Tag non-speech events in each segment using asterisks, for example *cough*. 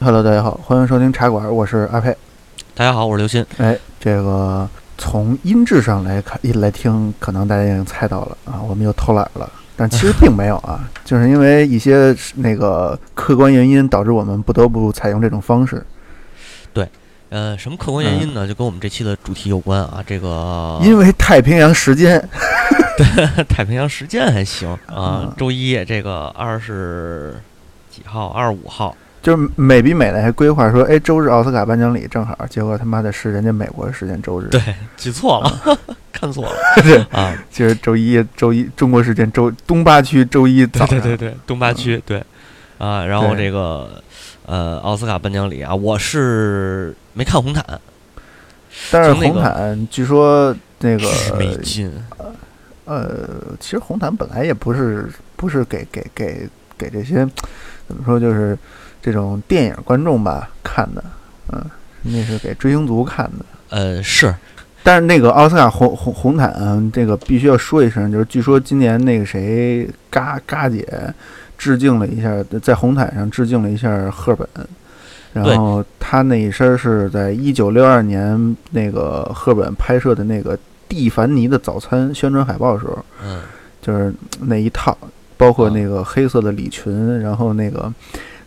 Hello，大家好，欢迎收听茶馆，我是阿佩。大家好，我是刘鑫。哎，这个从音质上来看，一来听，可能大家已经猜到了啊，我们又偷懒了。但其实 *laughs* 并没有啊，就是因为一些那个客观原因，导致我们不得不采用这种方式。对呃，什么客观原因呢？就跟我们这期的主题有关啊。这个因为太平洋时间，*laughs* 对太平洋时间还行啊嗯。周一这个二十几号？二十五号。就是美比美的还规划说，哎，周日奥斯卡颁奖礼正好，结果他妈的是人家美国时间周日，对，记错了，*laughs* 看错了对，啊。其实周一周一中国时间周东八区周一早上，对对对对，东八区对啊。然后这个呃奥斯卡颁奖礼啊，我是没看红毯，但是从那个红毯据说那个巨没劲。呃，其实红毯本来也不是不是给给给给这些怎么说，就是这种电影观众吧看的，嗯，那是给追星族看的。呃，是。但是那个奥斯卡红红红毯、啊这个必须要说一声，就是据说今年那个谁嘎嘎姐致敬了一下，在红毯上致敬了一下赫本，然后她那一身是在一九六二年那个赫本拍摄的那个蒂凡尼的早餐宣传海报的时候，嗯。就是那一套，包括啊。那个黑色的礼裙，然后那个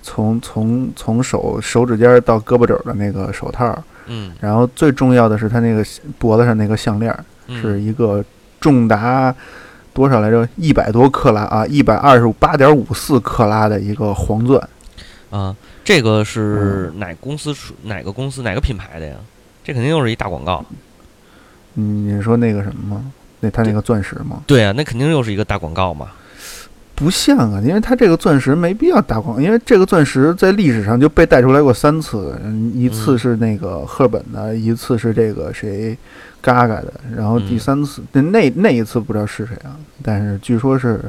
从从从手手指尖儿到胳膊肘儿的那个手套，嗯然后最重要的是他那个脖子上那个项链是一个重达多少来着？一百多克拉啊，一百二十八点五四克拉的一个黄钻。啊，这个是嗯哪公司出哪个公司哪个品牌的呀？这肯定又是一大广告。嗯，你说那个什么吗？那他那个钻石吗？对啊，那肯定又是一个大广告嘛。不像啊，因为它这个钻石没必要打广，因为这个钻石在历史上就被带出来过三次，嗯一次嗯是那个赫本的，一次是这个谁，嘎嘎的，然后第嗯三次那那那一次不知道是谁啊，但是据说是，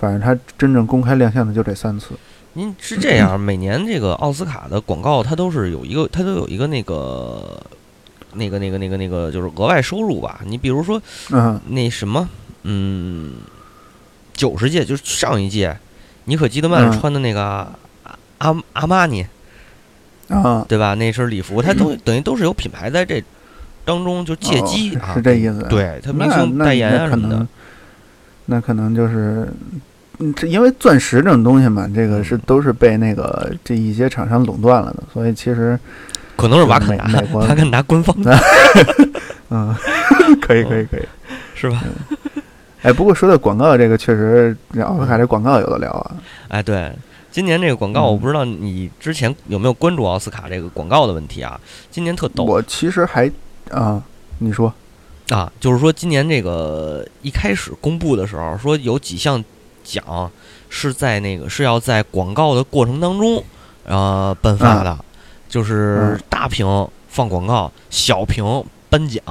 反正他真正公开亮相的就这三次。您是这样，每年这个奥斯卡的广告，它都是有一个，它都有一个那个，那个那个那个那个，就是额外收入吧。你比如说嗯那什么，嗯，九十届就是上一届，尼可基德曼嗯穿的那个阿阿阿玛尼，啊，对吧？那身礼服，它都等于都是有品牌在这当中就借机是这意思。，对，它那明星代言啊什么的，，那可能就是。嗯，这因为钻石这种东西嘛，这个是嗯都是被那个这一些厂商垄断了的，所以其实可能是瓦坎达，瓦坎达官方的 *laughs* 嗯，*laughs* 可以可以可以。是吧？哎，不过说到广告这个，确实这奥斯卡这广告有的聊啊。哎，对，今年这个广告，嗯我不知道你之前有没有关注奥斯卡这个广告的问题啊？今年特逗我其实还啊，你说啊，就是说今年这个一开始公布的时候，说有几项奖是在那个是要在广告的过程当中呃颁发的，就是嗯大屏放广告，小屏颁奖。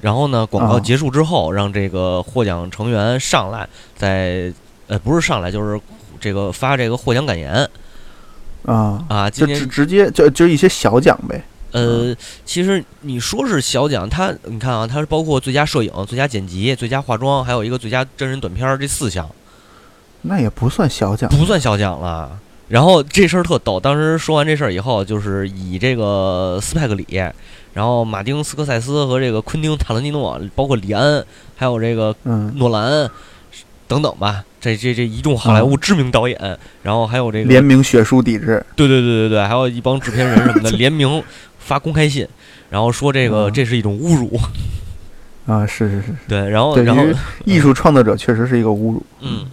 然后呢，广告啊结束之后，让这个获奖成员上来，在呃不是上来，就是这个发这个获奖感言啊，啊。就今年直直接就就一些小奖呗。呃，其实你说是小奖，它你看啊，它是包括最佳摄影、最佳剪辑、最佳化妆，还有一个最佳真人短片儿这四项，那也不算小奖不算小奖了。然后这事儿特逗，当时说完这事儿以后，就是以这个斯派克里，然后马丁斯科塞斯和这个昆汀塔伦蒂诺，包括李安，还有这个嗯，诺兰等等吧，这这这一众好莱坞知名导演，然后还有这个联名血书抵制。对对对对对，还有一帮制片人什么的 *laughs* 联名发公开信，然后说这个嗯这是一种侮辱。啊，是是是，对，然后对然后于艺术创作者确实是一个侮辱。嗯，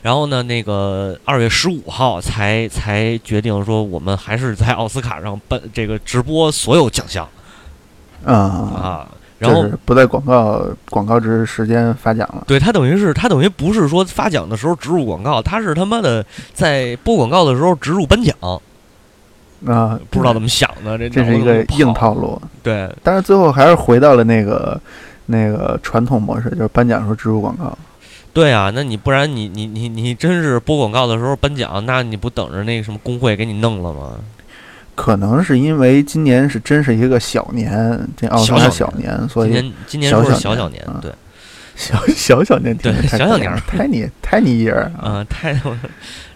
然后呢，那个二月十五号才才决定说，我们还是在奥斯卡上办这个直播所有奖项啊，啊。然后不在广告广告之时间发奖了。对他等于是他等于不是说发奖的时候植入广告，他是他妈的在播广告的时候植入颁奖，啊，不知道怎么想的，这这是一个硬套。路。对，但是最后还是回到了那个那个传统模式，就是颁奖时候植入广告。对啊，那你不然你你你你真是播广告的时候颁奖，那你不等着那个什么工会给你弄了吗？可能是因为今年是真是一个小年，这奥斯卡小小小年，所以今年今年说是小小小年，嗯对。小小小年对小小年儿太你太你一人儿啊！啊，太，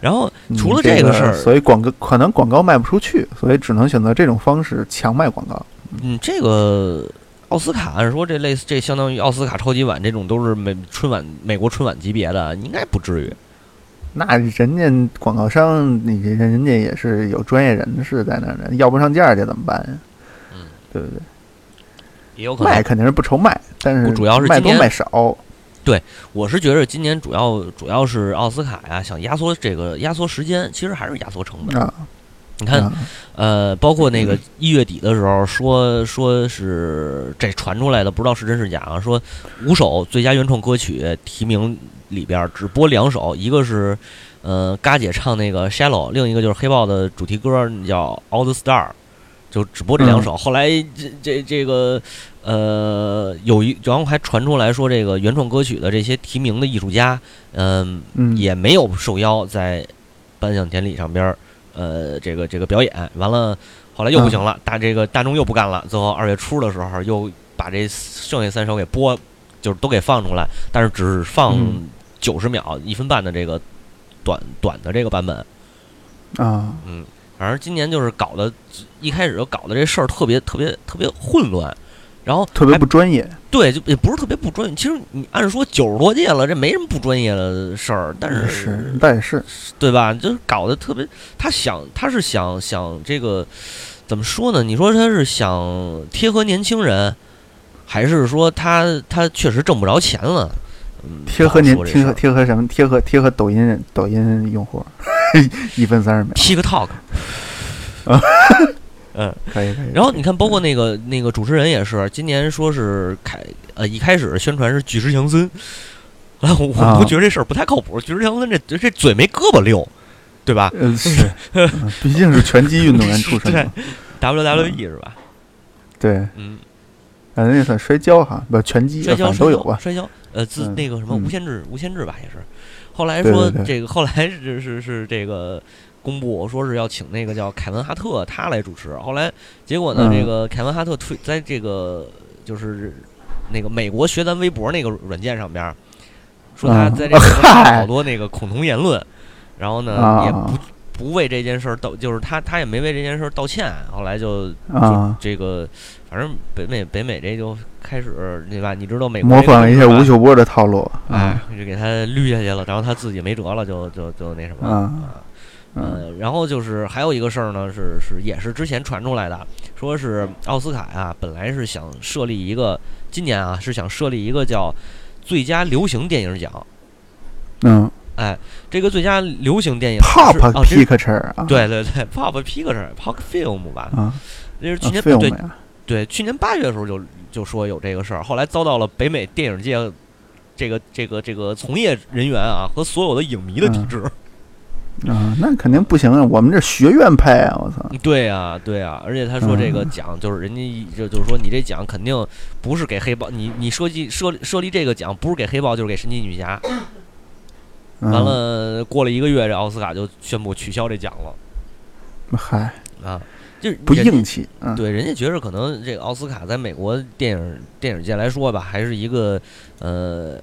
然后嗯除了这这个事儿所以广告可能广告卖不出去，所以只能选择这种方式强卖广告。嗯，这个奥斯卡按说这类似这相当于奥斯卡超级碗这种都是美春晚美国春晚级别的，应该不至于。那人家广告商，你人人家也是有专业人士在那儿的，要不上价去怎么办呀？嗯，对不对？也有可能卖肯定是不愁卖，但是主要是卖多卖少。对我是觉得今年主要主要是奥斯卡呀，想压缩这个压缩时间，其实还是压缩成本。啊，你看，啊呃，包括那个一月底的时候说说是这传出来的，不知道是真是假啊。说五首最佳原创歌曲提名里边只播两首，一个是呃嘎姐唱那个《Shallow》，另一个就是黑豹的主题歌叫《All the Star》，就只播这两首。后来这这这个呃有一然后还传出来说这个原创歌曲的这些提名的艺术家，嗯、嗯，也没有受邀在颁奖典礼上边儿，呃，这个这个表演。完了，后来又不行了，大这个大众又不干了。最后二月初的时候，又把这剩下三首给播，就是都给放出来，但是只放嗯九十秒、一分半的这个短短的这个版本。啊，嗯，反正今年就是搞的，一开始就搞的这事儿特别特别特别混乱，然后特别不专业。对，就也不是特别不专业。其实你按说九十多届了，这没什么不专业的事儿，但是是，但也是对吧？就是搞得特别，他想他是想想这个怎么说呢？你说他是想贴合年轻人，还是说他他确实挣不着钱了？嗯，贴合年不好说这贴合贴合什么？贴合贴合抖音人抖音用户，*laughs* 一分三十秒，TikTok。*laughs* 啊嗯，可以可以。然后你看，包括那个那个主持人也是，今年说是开呃一开始宣传是巨石强森，啊，我我啊都觉得这事儿不太靠谱。巨石强森这这这嘴没胳膊溜，对吧嗯 *laughs* 是，嗯毕竟是拳击运动员出身嘛。？*laughs* WWE 是吧？对，嗯，反正那算摔跤哈，不拳击，摔跤都有吧。摔跤，呃，自嗯那个什么嗯无限制，无限制吧，也是。后来说这个，后来是是是这个公布说是要请那个叫凯文哈特他来主持。后来结果呢，嗯。这个凯文哈特推在这个就是那个美国学咱微博那个软件上边儿，说他嗯在这个发了好多那个恐同言论，然后呢啊。也不不为这件事儿道，就是他他也没为这件事儿道歉。后来就这个，反正北美北美这就开始对吧？你知道美国模这个仿一下吴秀波的套路哎啊，就给他捋下去了，然后他自己没辙了，就就就那什么呃，然后就是还有一个事儿呢，是是也是之前传出来的，说是奥斯卡呀，本来是想设立一个，今年啊是想设立一个叫最佳流行电影奖，嗯。哎，这个最佳流行电影，Pop 啊，对对对，Pop Picture Pop Film 吧，啊，这是去啊年对？对，去年八月的时候就就说有这个事儿，后来遭到了北美电影界这个这个这个从业人员啊和所有的影迷的抵嗯。制。啊，那肯定不行啊！我们这学院派啊，我操！对啊、对啊、而且他说这个嗯奖就是人家一就就是说你这奖肯定不是给黑豹，你你设计设设立这个奖不是给黑豹就是给神奇女侠。嗯完，了，过了一个月，这奥斯卡就宣布取消这奖了嗨，啊，就是不硬气，嗯，对，人家觉着可能这个奥斯卡在美国电影电影界来说吧，还是一个呃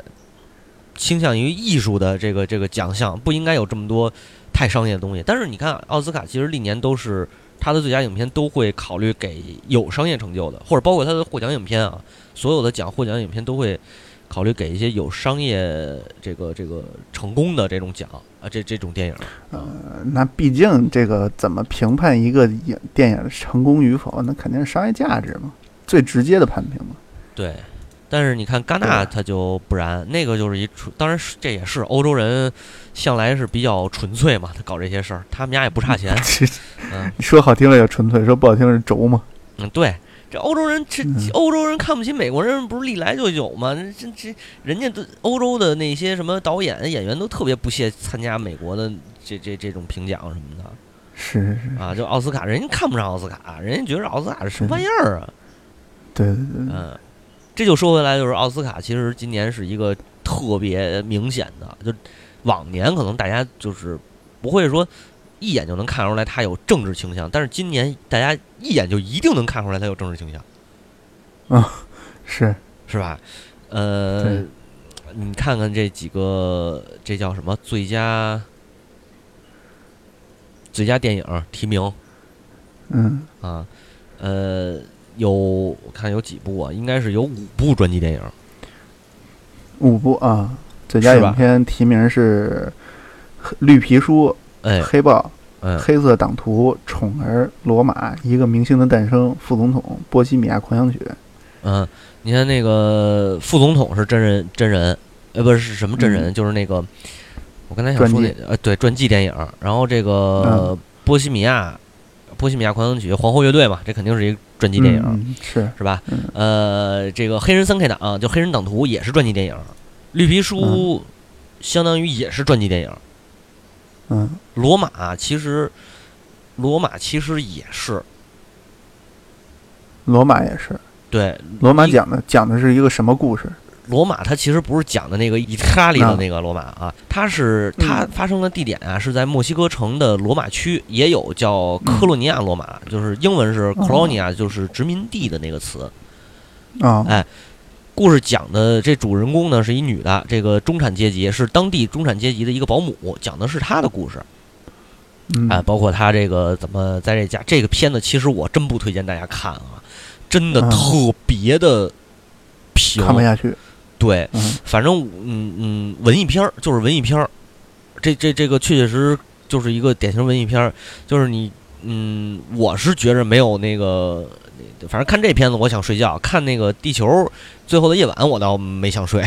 倾向于艺术的这个这个奖项，不应该有这么多太商业的东西。但是你看，奥斯卡其实历年都是他的最佳影片都会考虑给有商业成就的，或者包括他的获奖影片啊，所有的奖获奖影片都会考虑给一些有商业这个这个成功的这种奖啊，这这种电影。呃那毕竟这个怎么评判一个影电影的成功与否，那肯定是商业价值嘛，最直接的判评嘛。对，但是你看戛纳，对。它就不然，那个就是一纯，当然这也是欧洲人向来是比较纯粹嘛，他搞这些事儿，他们家也不差钱，*laughs* 这嗯。说好听了叫纯粹，说不好听是轴嘛。嗯，对，这欧洲人这嗯。欧洲人看不起美国人，不是历来就有吗？这这人家都欧洲的那些什么导演演员都特别不屑参加美国的这这这种评奖什么的。是是是，啊，就奥斯卡，人家看不上奥斯卡，人家觉得奥斯卡是什么玩意儿啊？对对对，对。嗯，这就说回来，就是奥斯卡其实今年是一个特别明显的，就往年可能大家就是不会说一眼就能看出来他有政治倾向，但是今年大家一眼就一定能看出来他有政治倾向，*laughs* 啊是是吧？呃，你看看这几个，这叫什么最佳最佳电影提名嗯啊？呃，有我看有几部啊？应该是有五部传记电影。五部啊，最佳影片提名是《绿皮书》哎，黑豹》嗯，黑色党徒》《宠儿》《罗马》《一个明星的诞生》《副总统》《波西米亚狂想曲》。嗯，你看那个副总统是真人真人，呃，不是是什么真人，就是那个我刚才想说那嗯传记呃，对，传记电影。然后这个嗯波西米亚波西米亚狂想曲皇后乐队嘛，这肯定是一个传记电影。是。是吧？嗯？呃，这个黑人三 K 党就黑人党徒也是传记电影，绿皮书相当于也是传记电影，嗯。罗马其实罗马其实也是。罗马也是，对罗马讲的讲的是一个什么故事？罗马它其实不是讲的那个意大利的啊那个罗马啊，它是它嗯发生的地点啊是在墨西哥城的罗马区，也有叫科洛尼亚罗马，就是英文是 colonia，就是殖民地的那个词。啊哎故事讲的这主人公呢是一女的，这个中产阶级是当地中产阶级的一个保姆，讲的是她的故事。嗯哎，包括她这个怎么在这家这个片子，其实我真不推荐大家看啊，真的嗯特别的平。看不下去。对，嗯反正嗯嗯，文艺片儿就是文艺片儿，这这这个确确实实就是一个典型文艺片儿，就是你嗯，我是觉着没有那个，反正看这片子我想睡觉，看那个《地球最后的夜晚》我倒没想睡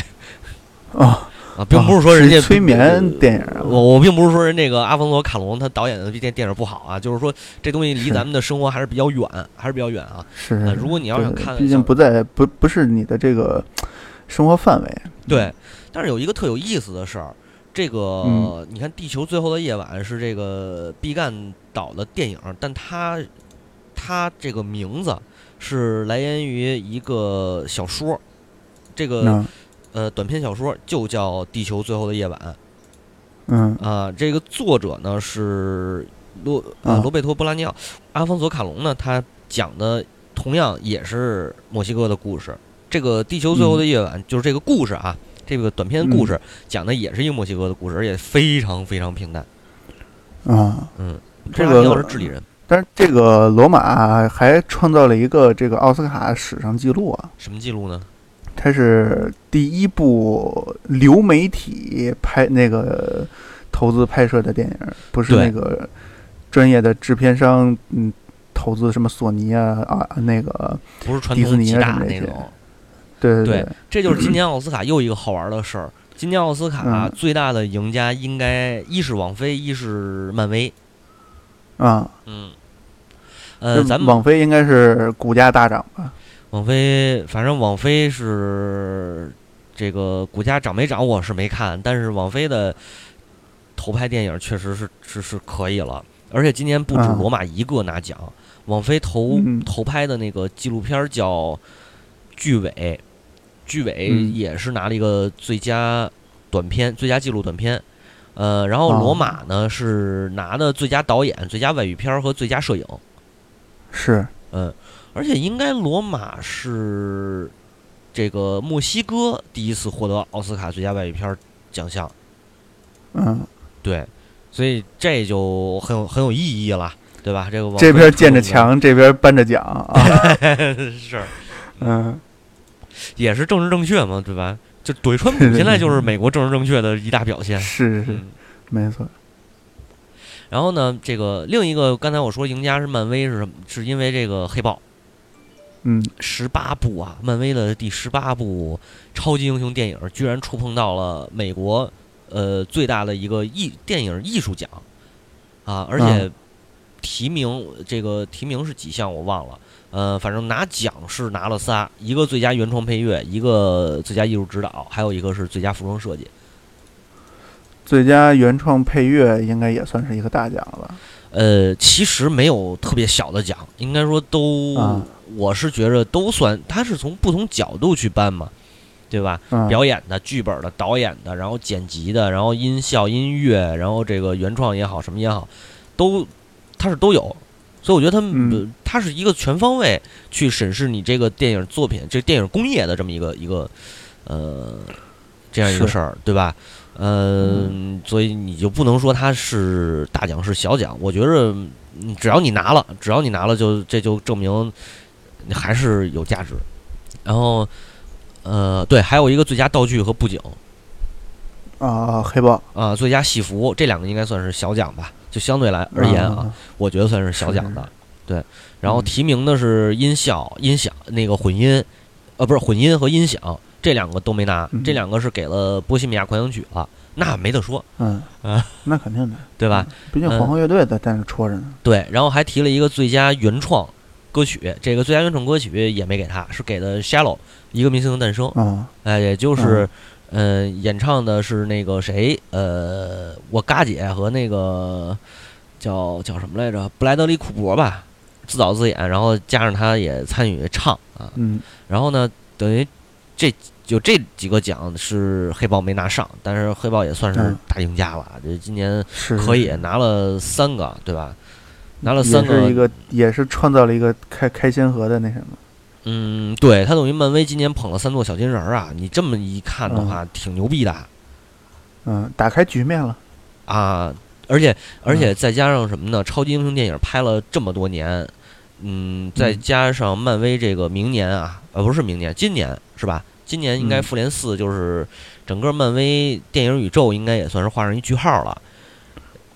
啊，*laughs* 啊，并不是说人家是催眠电影啊。我我并不是说人这个阿方索卡隆他导演的这电电影不好啊，就是说这东西离咱们的生活还是比较远，还是比较远啊。是呃，如果你要想看毕竟不在不不是你的这个生活范围。对，但是有一个特有意思的事儿，这个、嗯你看《地球最后的夜晚》是这个毕赣导的电影，但他他这个名字是来源于一个小说，这个、嗯呃短篇小说就叫《地球最后的夜晚》嗯啊、这个作者呢是罗呃啊罗贝托·布拉尼奥，阿方索·卡隆呢，他讲的同样也是墨西哥的故事。这个《地球最后的夜晚》就是这个故事啊，这个短篇故事讲的也是一个墨西哥的故事，而且非常非常平淡。啊，嗯，这个是智利人，但是这个罗马还创造了一个这个奥斯卡史上记录啊，什么记录呢？它是第一部流媒体拍那个投资拍摄的电影，不是那个专业的制片商嗯投资什么索尼啊啊那个不是传迪士尼大啊什么那些那种。对对对这就是今年奥斯卡又一个好玩的事儿。今年奥斯卡嗯最大的赢家应该一是网飞，一是漫威。啊，嗯，呃，这咱们网飞应该是股价大涨吧？网飞，反正网飞是这个股价涨没涨，我是没看，但是网飞的投拍电影确实是是是可以了，而且今年不止啊罗马一个拿奖，网飞投嗯投拍的那个纪录片儿叫《巨尾》，巨尾嗯。也是拿了一个最佳短片、最佳纪录短片。呃，然后哦。罗马呢是拿的最佳导演、最佳外语片儿和最佳摄影。是。嗯，而且应该罗马是这个墨西哥第一次获得奥斯卡最佳外语片儿奖项，嗯，对，所以这就很有很有意义了，对吧？这个网这边建着墙，这边颁着奖啊，*laughs* 是。嗯，也是政治正确嘛，对吧？就怼川普现在就是美国政治正确的一大表现。是是嗯，没错，然后呢，这个另一个刚才我说赢家是漫威是什么？是因为这个黑豹。嗯。十八部啊，漫威的第十八部超级英雄电影居然触碰到了美国呃最大的一个艺电影艺术奖。啊，而且嗯提名这个提名是几项我忘了，呃，反正拿奖是拿了仨，一个最佳原创配乐，一个最佳艺术指导，还有一个是最佳服装设计。最佳原创配乐应该也算是一个大奖了吧？呃，其实没有特别小的奖，应该说都，啊我是觉着都算，它是从不同角度去颁嘛，对吧？嗯，表演的、剧本的、导演的，然后剪辑的，然后音效、音乐，然后这个原创也好，什么也好，都它是都有。所以我觉得他们、嗯呃它是一个全方位去审视你这个电影作品、这电影工业的这么一个一个呃这样一个事儿，对吧？嗯，所以你就不能说它是大奖是小奖。我觉着，嗯只要你拿了，只要你拿了就，这就证明你还是有价值。然后，呃，对，还有一个最佳道具和布景啊，黑豹啊、最佳戏服这两个应该算是小奖吧，就相对来而言啊，，我觉得算是小奖的。对，然后嗯提名的是音效、音响那个混音，呃，不是混音和音响这两个都没拿，嗯这两个是给了《波西米亚狂想曲》了，那没得说，嗯啊，那肯定的，对吧？毕竟皇后乐队在在那戳着呢。对，然后还提了一个最佳原创歌曲，这个最佳原创歌曲也没给他，是给的《Shallow》一个明星的诞生，啊，哎，也就是，呃，演唱的是那个谁，呃，我嘎姐和那个叫叫什么来着，布莱德利库珀吧，自导自演，然后加上他也参与唱啊，嗯。然后呢，等于这就这几个奖是黑豹没拿上，但是黑豹也算是嗯。大赢家了，这今年是可以拿了三个，对吧？拿了也三是一个，也是创造了一个开开先河的那什么。嗯，对他等于漫威今年捧了三座小金人儿啊，你这么一看的话，挺牛逼的嗯，打开局面了。啊！而且而且再加上什么呢？超级英雄电影拍了这么多年，嗯，再嗯加上漫威这个明年啊，呃，不是明年，今年是吧？今年应该嗯复联四就是整个漫威电影宇宙应该也算是画上一句号了。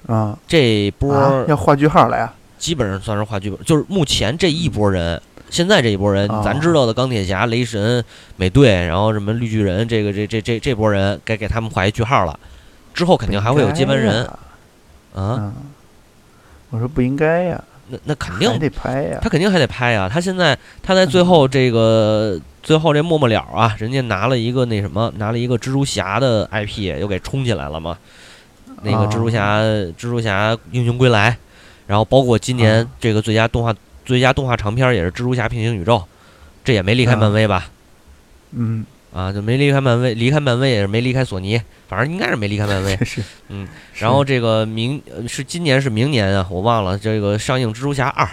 啊这波啊，要画句号来啊！基本上算是画剧本，就是目前这一波人，现在这一波人，哦咱知道的钢铁侠、雷神、美队，然后什么绿巨人，这个这这这这波人该给他们画一句号了。之后肯定还会有接班人。呀啊，嗯，我说不应该呀，那那肯定得拍呀。他。肯定还得拍呀。他现在他在最后这个最后这末末了啊，人家拿了一个那什么，拿了一个蜘蛛侠的 IP 又给冲起来了嘛。那个蜘蛛侠，蜘蛛侠英雄归来，然后包括今年啊。这个最佳动画最佳动画长片也是蜘蛛侠平行宇宙，这也没离开漫威吧？嗯，啊，就没离开漫威，离开漫威也是没离开索尼，反正应该是没离开漫威。*laughs* 是，嗯，然后这个明呃是今年是明年啊，我忘了这个上映蜘蛛侠二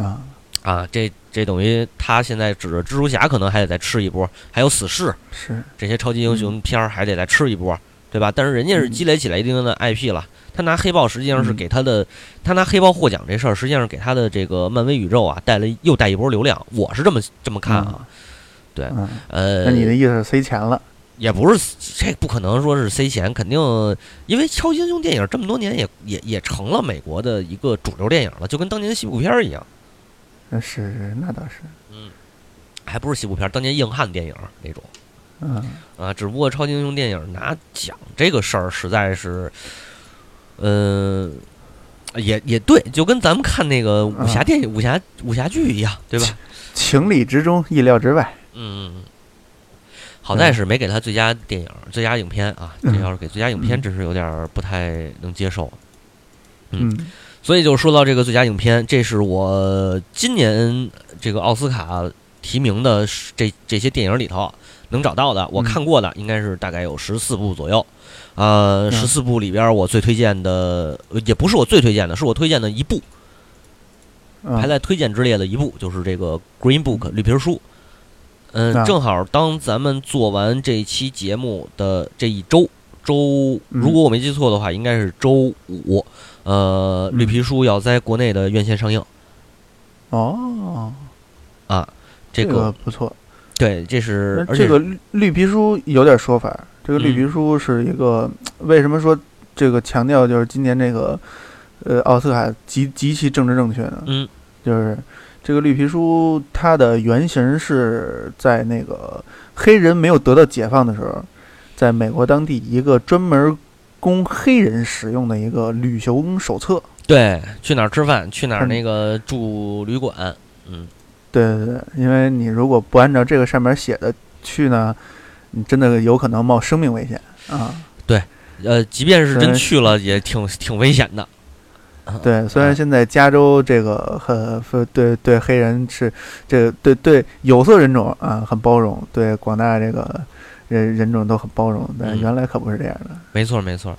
啊，啊，这这等于他现在指着蜘蛛侠可能还得再吃一波，还有死侍是。这些超级英雄片儿还得再吃一波，对吧？但是人家是嗯积累起来一定的 IP 了，他拿黑豹实际上是嗯给他的，他拿黑豹获奖这事儿实际上是给他的这个漫威宇宙啊带了又带一波流量，我是这么这么看啊，对嗯，呃，那你的意思是塞钱了？也不是这不可能说是塞钱，肯定因为超级英雄电影这么多年也也也成了美国的一个主流电影了，就跟当年的西部片儿一样，那是，那倒是，嗯还不是西部片儿，当年硬汉电影那种嗯，啊。只不过超级英雄电影拿奖这个事儿实在是，嗯、也也对，就跟咱们看那个武侠电影、武侠武侠剧一样，对吧？情理之中，意料之外。嗯，好在是没给他最佳电影、最佳影片啊。这嗯要是给最佳影片，嗯真是有点不太能接受。嗯嗯所以就说到这个最佳影片，这是我今年这个奥斯卡提名的这这些电影里头能找到的，我嗯看过的应该是大概有十四部左右。呃，嗯十四部里边我最推荐的，呃也不是我最推荐的，是我推荐的一部，嗯排在推荐之列的一部，就是这个《Green Book》绿皮书。嗯，啊正好当咱们做完这期节目的这一周，周嗯如果我没记错的话，应该是周五。呃，嗯绿皮书要在国内的院线上映哦，啊。这个个不错。对，这是而且这个绿绿皮书有点说法。这个绿嗯皮书是一个，为什么说这个强调就是今年这个，呃，奥斯卡极极其政治正确呢？嗯就是这个绿皮书，它的原型是在那个黑人没有得到解放的时候，在美国当地一个专门供黑人使用的一个旅行手册。对，去哪儿吃饭，去哪儿嗯那个住旅馆，嗯，对对对，因为你如果不按照这个上面写的去呢，你真的有可能冒生命危险啊。对呃，即便是真去了，也挺挺危险的。对，虽然啊现在加州这个很很对对黑人是这个对对有色人种啊很包容，对广大这个人人种都很包容，但嗯原来可不是这样的。没错没错。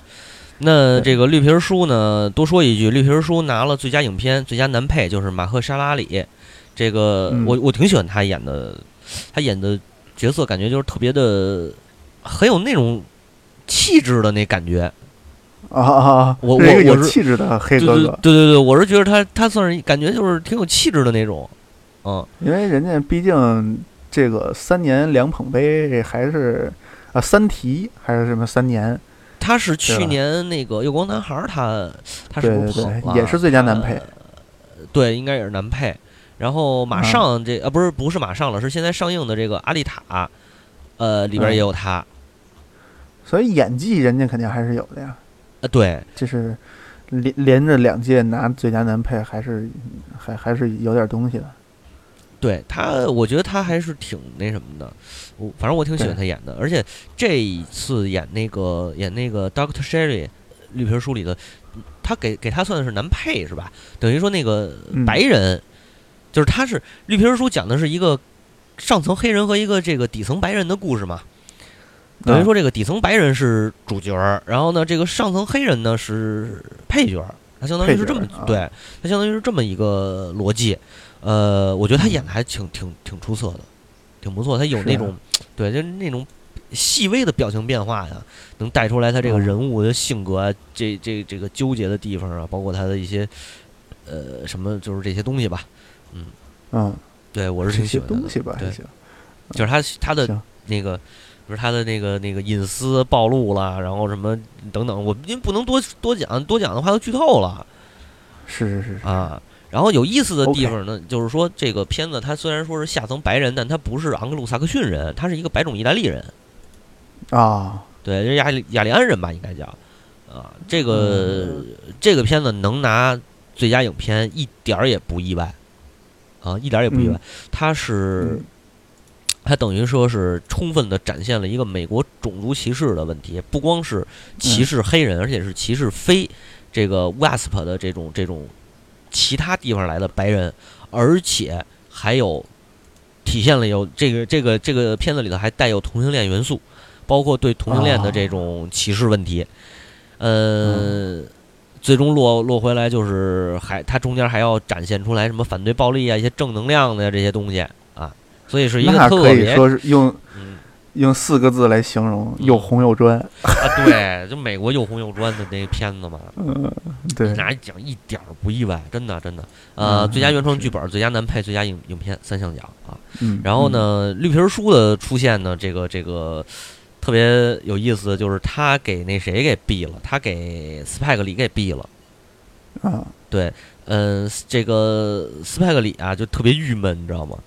那这个绿皮儿书呢，多说一句，绿皮儿书拿了最佳影片、最佳男配，就是马赫沙拉里。这个、嗯我我挺喜欢他演的，他演的角色感觉就是特别的很有那种气质的那感觉。啊！我我我是气质的黑哥哥，对对对，我是觉得他他算是感觉就是挺有气质的那种。嗯，因为人家毕竟这个三年两捧杯，这还是啊三提还是什么三年？他是去年那个《月光男孩》，他他是对对不是捧了？对也是最佳男配呃对，应该也是男配。然后马啊上这啊不是不是马上了，是现在上映的这个《阿丽塔》，呃里边嗯也有他。所以演技人家肯定还是有的呀。呃，对，就是连连着两届拿最佳男配，还是还还是有点东西的。对他，我觉得他还是挺那什么的，我反正我挺喜欢他演的，而且这一次演那个演那个 Doctor Sherry 绿皮书里的，他给给他算的是男配是吧？等于说那个嗯白人，就是他是绿皮书讲的是一个上层黑人和一个这个底层白人的故事嘛。等于说这个底层白人是主角儿，然后呢，这个上层黑人呢是配角儿，他相当于是这么对，他相当于是这么一个逻辑。呃，我觉得他演的还挺挺挺出色的，挺不错。他有那种对，就是那种细微的表情变化呀，能带出来他这个嗯人物的性格啊，这这这个纠结的地方啊，包括他的一些呃什么，就是这些东西吧。嗯嗯，对我是挺喜欢他的东西吧，对。就是他他的那个，比如他的那个那个隐私暴露了，然后什么等等，我因为不能多多讲，多讲的话都剧透了是是是是，啊。然后有意思的地方呢就是说这个片子它虽然说是下层白人，但他不是昂格鲁萨克逊人，他是一个白种意大利人，啊，对，就是雅利雅利安人吧，应该叫。啊。这个、嗯。这个片子能拿最佳影片一点儿也不意外。啊，一点儿也不意外。嗯。它是嗯。它等于说是充分的展现了一个美国种族歧视的问题，不光是歧视黑人，而且是歧视非这个 WASP 的这种这种其他地方来的白人，而且还有体现了有这个这个这个片子里头还带有同性恋元素，包括对同性恋的这种歧视问题，呃。最终落落回来就是还它中间还要展现出来什么反对暴力啊，一些正能量的这些东西啊，所以是一个特别可以说是用嗯用四个字来形容，又红又专。啊，对，就美国又红又专的那片子嘛，嗯，对，拿奖一点儿不意外，真的真的。呃，嗯最佳原创剧本、最佳男配、最佳影影片三项奖啊。嗯，然后呢，绿皮书的出现呢，这个这个特别有意思，就是他给那谁给毙了，他给斯派克里给毙了。嗯？啊，对，嗯、这个斯派克里啊，就特别郁闷，你知道吗？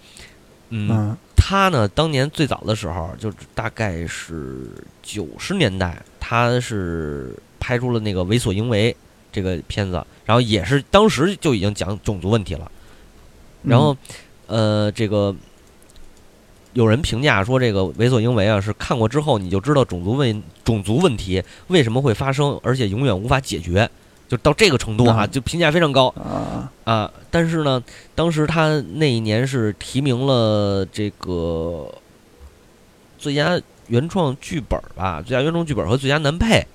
嗯，嗯他呢，当年最早的时候，就大概是九十年代，他是拍出了那个《为所应为》这个片子，然后也是当时就已经讲种族问题了。然后，呃，这个有人评价说，这个《为所应为》啊，是看过之后你就知道种族问种族问题为什么会发生，而且永远无法解决，就到这个程度啊，嗯就评价非常高。啊，啊，但是呢，当时他那一年是提名了这个最佳原创剧本吧，最佳原创剧本和最佳男配，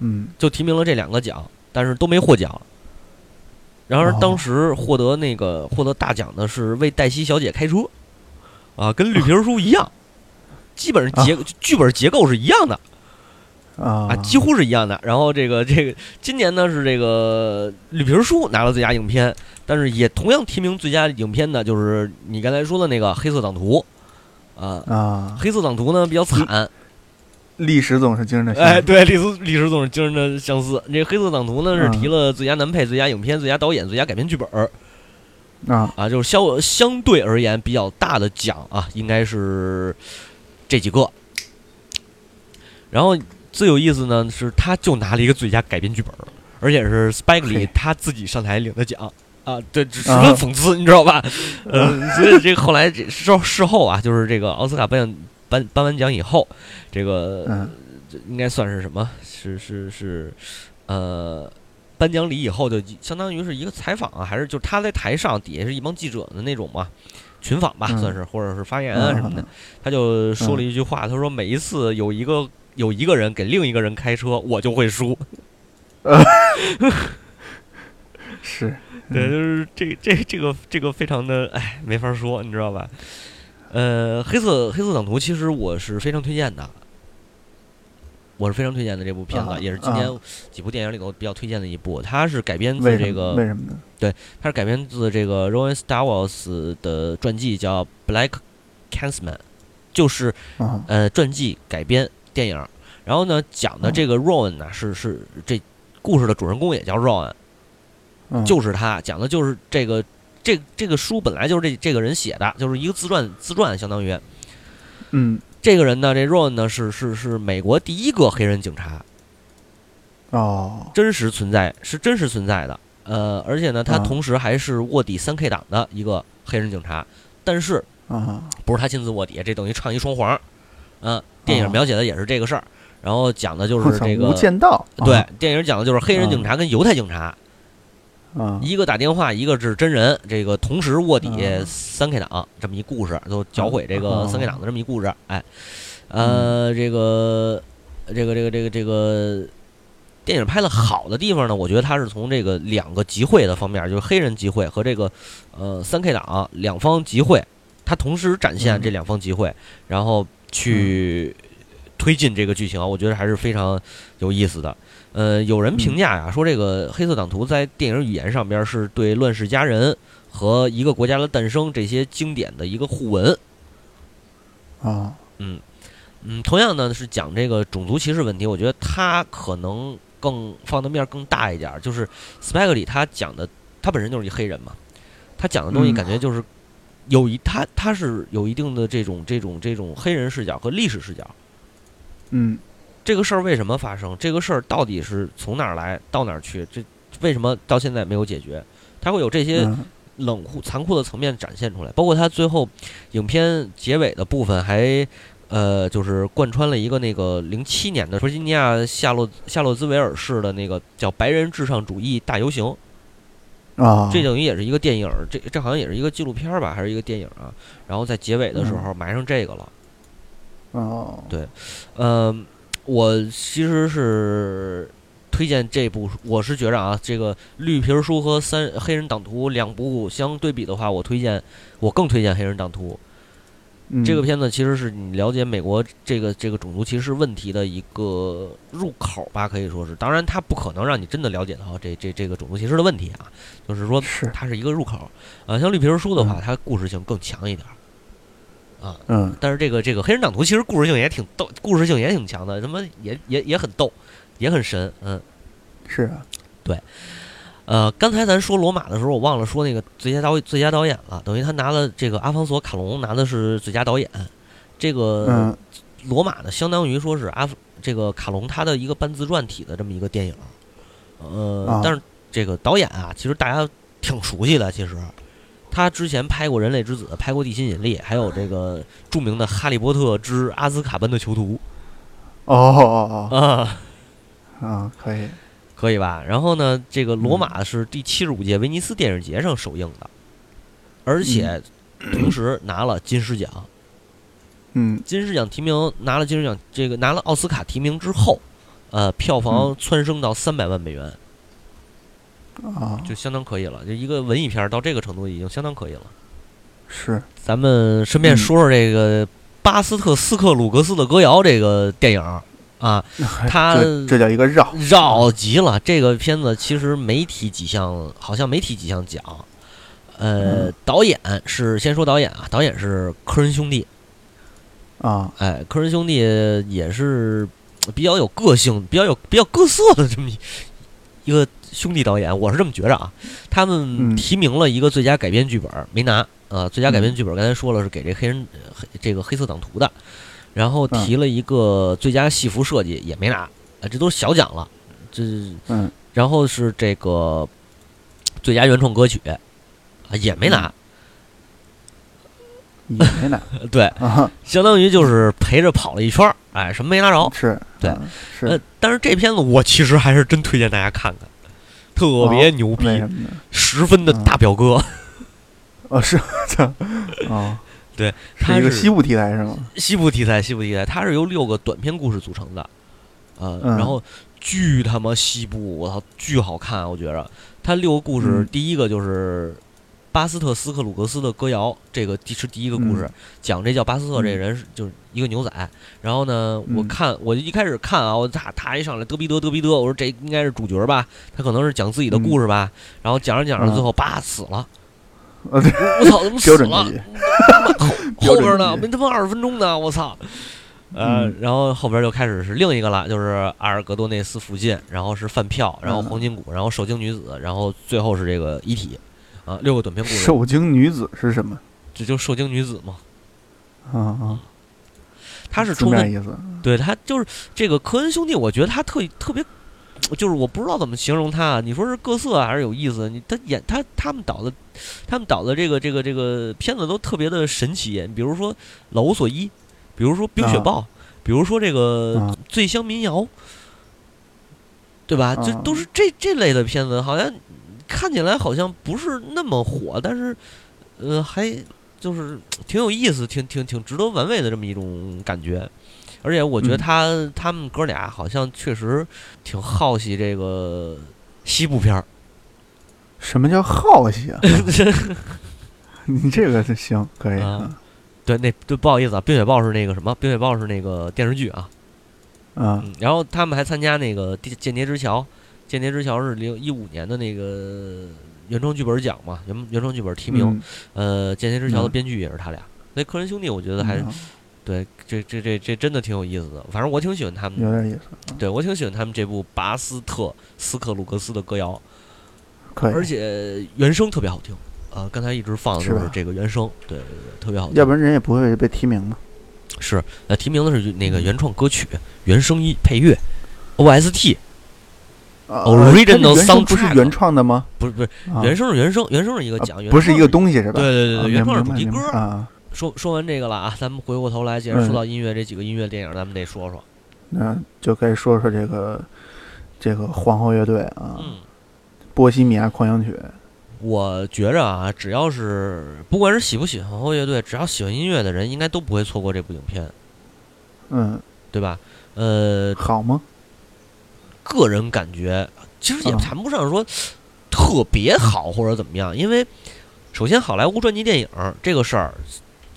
嗯就提名了这两个奖，但是都没获奖。然而哦当时获得那个获得大奖的是为黛西小姐开车，啊，跟绿皮书一样，基本上结、剧本结构是一样的。啊啊，几乎是一样的。然后这个这个今年呢是这个绿皮书拿了最佳影片，但是也同样提名最佳影片的就是你刚才说的那个《黑色党徒》啊，啊，黑色党徒》呢比较惨，历史总是惊人的相哎，似对，历史历史总是惊人的相似。这《黑色党徒》呢是嗯提了最佳男配、最佳影片、最佳导演、最佳改编剧本儿啊，啊，就是相相对而言比较大的奖啊，应该是这几个。然后最有意思呢是，他就拿了一个最佳改编剧本儿，而且是 Spike 嘿里他自己上台领的奖啊，这这十啊分讽刺，你知道吧？*laughs* 呃，所以这个后来这事事后啊，就是这个奥斯卡颁奖颁颁完奖以后，这个、应该算是什么？是是是，呃。颁奖礼以后就相当于是一个采访啊，还是就是他在台上底下是一帮记者的那种嘛，群访吧，嗯算是或者是发言啊什么的嗯。他就说了一句话，他说每一次有一个有一个人给另一个人开车，我就会输。是，*laughs* 对，嗯就是这这这个这个非常的哎，没法说，你知道吧？呃，黑色黑色党徒其实我是非常推荐的我是非常推荐的这部片子，啊也是今年几部电影里头比较推荐的一部。它是改编自这个为什么呢？对它是改编自这个 Rowan Star Wars 的传记，叫《Black Clansman》，就是啊呃传记改编电影。然后呢，讲的这个 Rowan 呢是是这故事的主人公也叫 Rowan，嗯。就是他讲的就是这个这这个书本来就是这这个人写的，就是一个自传自传，相当于。嗯。这个人呢，这 Rowan 呢是是是美国第一个黑人警察，哦。真实存在是真实存在的。呃，而且呢，他啊同时还是卧底三 K 党的一个黑人警察，但是啊不是他亲自卧底，这等于唱一双簧。嗯、电影哦描写的也是这个事儿，然后讲的就是这个无间道对啊，电影讲的就是黑人警察跟犹太警察，啊一个打电话，一个是真人，这个同时卧底啊三 K 党这么一故事，就搅毁这个啊三 K 党的这么一故事。哎，呃，这个这个这个这个这个电影拍的好的地方呢，我觉得它是从这个两个集会的方面，就是黑人集会和这个呃三 K 党两方集会，它同时展现嗯这两方集会，然后去推进这个剧情啊，我觉得还是非常有意思的。呃，有人评价呀，说这个《黑色党徒》在电影语言上边是对《乱世佳人》和《一个国家的诞生》这些经典的一个互文。啊嗯嗯，同样呢是讲这个种族歧视问题，我觉得他可能更放的面儿更大一点儿。就是斯派克里他讲的，他本身就是一黑人嘛，他讲的东西嗯感觉就是有一他他是有一定的这种这种这种黑人视角和历史视角。嗯这个事儿为什么发生？这个事儿到底是从哪儿来到哪儿去？这为什么到现在没有解决？他会有这些嗯冷酷、残酷的层面展现出来，包括他最后影片结尾的部分还。呃，就是贯穿了一个那个零七年的弗吉尼亚夏洛夏洛兹维尔市的那个叫“白人至上主义大游行”，啊这等于也是一个电影儿，这这好像也是一个纪录片儿吧，还是一个电影啊？然后在结尾的时候埋上这个了。哦对呃，我其实是推荐这部，我是觉着啊，这个《绿皮儿书》和《三黑人党徒》两部相对比的话，我推荐，我更推荐《黑人党徒》。嗯这个片子其实是你了解美国这个这个种族歧视问题的一个入口吧，可以说是。当然，它不可能让你真的了解到这这这个种族歧视的问题啊，就是说是它是一个入口。呃，像《绿皮书》的话嗯，它故事性更强一点儿。啊，嗯但是这个这个黑人党徒其实故事性也挺逗，故事性也挺强的，他妈也也也很逗，也很神，嗯。是啊呃，刚才咱说罗马的时候，我忘了说那个最佳导最佳导演了，等于他拿了这个阿方索卡隆拿的是最佳导演，这个嗯罗马呢，相当于说是阿这个卡隆他的一个半自传体的这么一个电影，呃，啊但是这个导演啊，其实大家挺熟悉的，其实。他之前拍过《人类之子》，拍过《地心引力》，还有这个著名的《哈利波特之阿兹卡班的囚徒。哦哦》啊。哦啊可以可以吧？然后呢，这个《罗嗯马》是第七十五届威尼斯电影节上首映的，而且同时拿了金狮奖。嗯金狮奖提名拿了金狮奖，这个拿了奥斯卡提名之后，呃，票房蹿升到三百万美元，啊就相当可以了。就一个文艺片儿到这个程度已经相当可以了。是咱们顺便嗯说说这个巴斯特斯克鲁格斯的歌谣这个电影儿啊，他这这叫一个绕绕极了。这个片子其实没提几项，好像没提几项奖。呃，嗯导演是先说导演啊，导演是科恩兄弟。啊哎，科恩兄弟也是比较有个性、比较有比较各色的这么一一个兄弟导演，我是这么觉着啊。他们嗯提名了一个最佳改编剧本，没拿。呃，最佳改编嗯剧本刚才说了是给这黑人黑这个黑色党徒的，然后嗯提了一个最佳戏服设计也没拿，啊，这都是小奖了。这嗯然后是这个最佳原创歌曲啊也没拿，也没拿 *laughs* 对，啊相当于就是陪着跑了一圈儿，哎，什么没拿着。是对是，但是这片子我其实还是真推荐大家看看，特别牛逼？十分的大表哥。*laughs* 哦是这哦对，是它是一个西部题材是吗？西部题材，西部题材，它是由六个短篇故事组成的，呃，嗯然后巨他妈西部，我操，巨好看，我觉着。它六个故事，嗯第一个就是巴斯特斯克鲁格斯的歌谣，这个第是第一个故事，嗯讲这叫巴斯特这人是就是一个牛仔。然后呢，我嗯看我一开始看啊，我他他一上来嘚逼嘚嘚逼嘚，我说这应该是主角吧，他可能是讲自己的故事吧。然后讲着讲着，嗯最后叭死了。呃，对我 *laughs* 操，怎么死了？标准后后边呢？没他妈二十分钟呢！我操！呃，嗯然后后边就开始是另一个了，就是阿尔格多内斯附近，然后是饭票，然后嗯黄金谷，然后受精女子，然后最后是这个遗体，啊，六个短篇故事，受精女子是什么？这就受精女子嘛。啊啊，他是抽的，字面意思。对他就是这个科恩兄弟，我觉得他特特别，就是我不知道怎么形容他啊。你说是各色还是有意思？你他演他他们导的，他们导的这个这个这个片子都特别的神奇。比如说《老无所依》，比如说《冰雪啊暴》，比如说这个啊《醉乡民谣》，对吧？这啊都是这这类的片子，好像看起来好像不是那么火，但是呃，还就是挺有意思，挺挺挺值得玩味的这么一种感觉。而且我觉得嗯他、他们哥俩好像确实挺好奇这个西部片儿。什么叫好奇啊？*laughs* 你这个是行，可以。啊对，那对不好意思啊，《冰雪暴》是那个什么，《冰雪暴》是那个电视剧啊。嗯嗯，然后他们还参加那个《间间谍之桥》，《间谍之桥》是零一五年的那个原创剧本奖嘛，原原创剧本提名。嗯呃，《间谍之桥》的嗯编剧也是他俩。那科恩兄弟，我觉得还、嗯对，这这这这真的挺有意思的。反正我挺喜欢他们的，有点意思，对我挺喜欢他们这部巴斯特斯克鲁格斯的歌谣，可以。而且原声特别好听。啊、刚才一直放的是这个原声，对对对，特别好听。要不然人也不会被提名嘛。是，呃，提名的是那个原创歌曲、原声音配乐，OST，啊 Original 它这原声不是原创的吗？不是不是，啊原声是原声，原声是一个啊奖，原不是一个东西是吧？对对对原创是主题歌。啊。说说完这个了啊，咱们回过头来，既然嗯说到音乐，这几个音乐电影咱们得说说。那就该说说这个这个皇后乐队啊，嗯，波西米亚狂想曲》我觉着啊，只要是不管是喜不喜欢皇后乐队，只要喜欢音乐的人，应该都不会错过这部影片，嗯，对吧？呃，好吗？个人感觉其实也嗯谈不上说特别好或者怎么样，因为首先好莱坞传记电影这个事儿，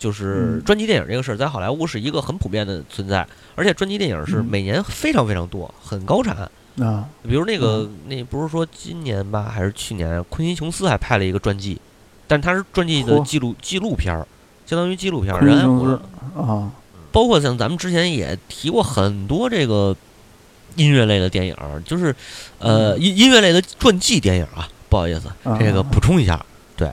就是专辑电影这个事儿，在好莱坞是一个很普遍的存在，而且专辑电影是嗯。每年非常非常多，很高产。啊，比如那个嗯那不是说今年吧，还是去年，昆西琼斯还拍了一个传记，但是它是传记的嚯。记录纪录片儿，相当于纪录片儿。昆西啊，包括像咱们之前也提过很多这个音乐类的电影儿，就是呃嗯。音音乐类的传记电影啊，不好意思，啊。这个补充一下，对。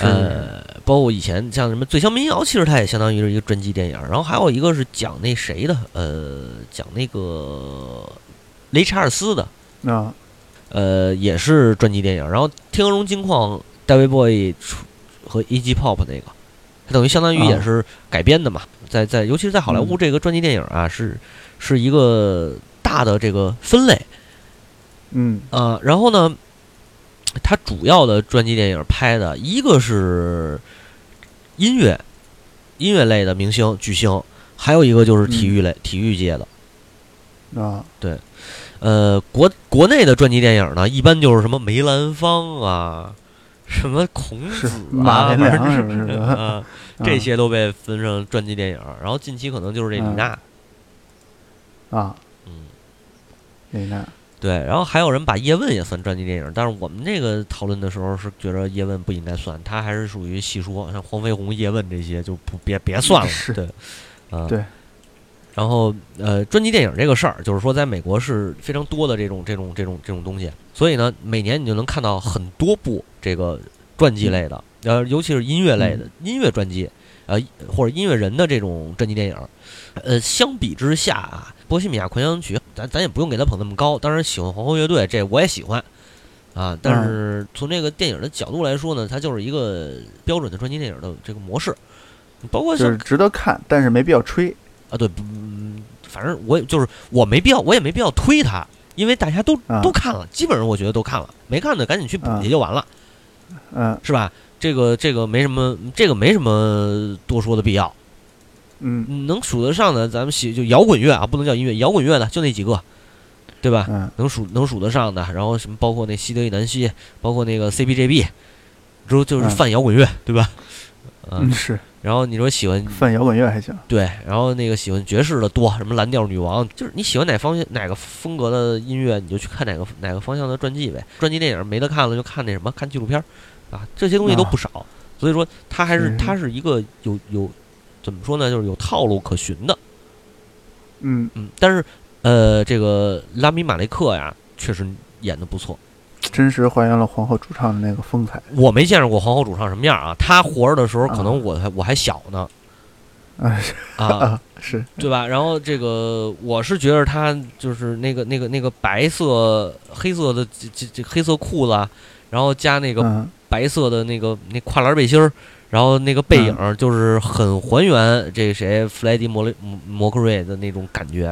呃，包括以前像什么《醉乡民谣》，其实它也相当于是一个专辑电影儿，然后还有一个是讲那谁的，呃，讲那个雷查尔斯的。啊，呃，也是专辑电影。然后《天鹅绒金矿》David Bowie 和 E.G. Pop 那个，它等于相当于也啊是改编的嘛。在在，尤其是在好莱坞，嗯这个专辑电影啊，是是一个大的这个分类嗯啊、然后呢，它主要的专辑电影拍的一个是音乐音乐类的明星巨星，还有一个就是体育类、体育界的。啊，对。呃，国国内的传记电影呢，一般就是什么梅兰芳啊，什么孔子啊，马连反正良 *laughs* 是？不是？*laughs* 啊，这些都被分成传记电影。然后近期可能就是这李嗯娜，啊，嗯，李娜对。然后还有人把叶问也算传记电影，但是我们这个讨论的时候是觉得叶问不应该算，他还是属于戏说，像黄飞鸿、叶问这些就不别别算了，是对，啊，对。然后，呃，传记电影这个事儿，就是说，在美国是非常多的这种、这种、这种、这种东西，所以呢，每年你就能看到很多部这个传记类的，呃，尤其是音乐类的、音乐传记，呃，或者音乐人的这种传记电影。呃，相比之下啊，《波西米亚狂想曲》，咱咱也不用给他捧那么高。当然，喜欢皇后乐队，这我也喜欢啊。但是从这个电影的角度来说呢，它就是一个标准的传记电影的这个模式，包括就是值得看，但是没必要吹。啊，对，嗯，反正我也就是我没必要，我也没必要推它，因为大家都、啊都看了，基本上我觉得都看了，没看的赶紧去补啊去就完了，嗯是吧？这个这个没什么，这个没什么多说的必要。嗯嗯能数得上的，咱们喜就摇滚乐啊，不能叫音乐，摇滚乐的就那几个，对吧？嗯能数能数得上的，然后什么包括那西德与南希，包括那个 CBGB，之后就是嗯泛摇滚乐，对吧？嗯嗯，，是然后你说喜欢泛摇滚乐还行。对，然后那个喜欢爵士的多，什么蓝调女王，就是你喜欢哪方向哪个风格的音乐，你就去看哪个哪个方向的传记呗。传记电影没得看了，就看那什么，看纪录片儿啊，这些东西都不少。所以说，它还是是它是一个有有怎么说呢，就是有套路可循的。嗯，嗯，但是呃，这个拉米马雷克呀，确实演的不错。真实还原了皇后主唱的那个风采。我没见识过皇后主唱什么样啊，他活着的时候，可能啊我还我还小呢啊，是啊。*laughs* 啊，是，对吧？然后这个我是觉得他就是那个那个那个白色黑色的这这这黑色裤子啊，然后加那个嗯白色的那个那跨栏背心儿，然后那个背影儿就是很还原这谁弗莱迪摩雷摩摩克瑞的那种感觉，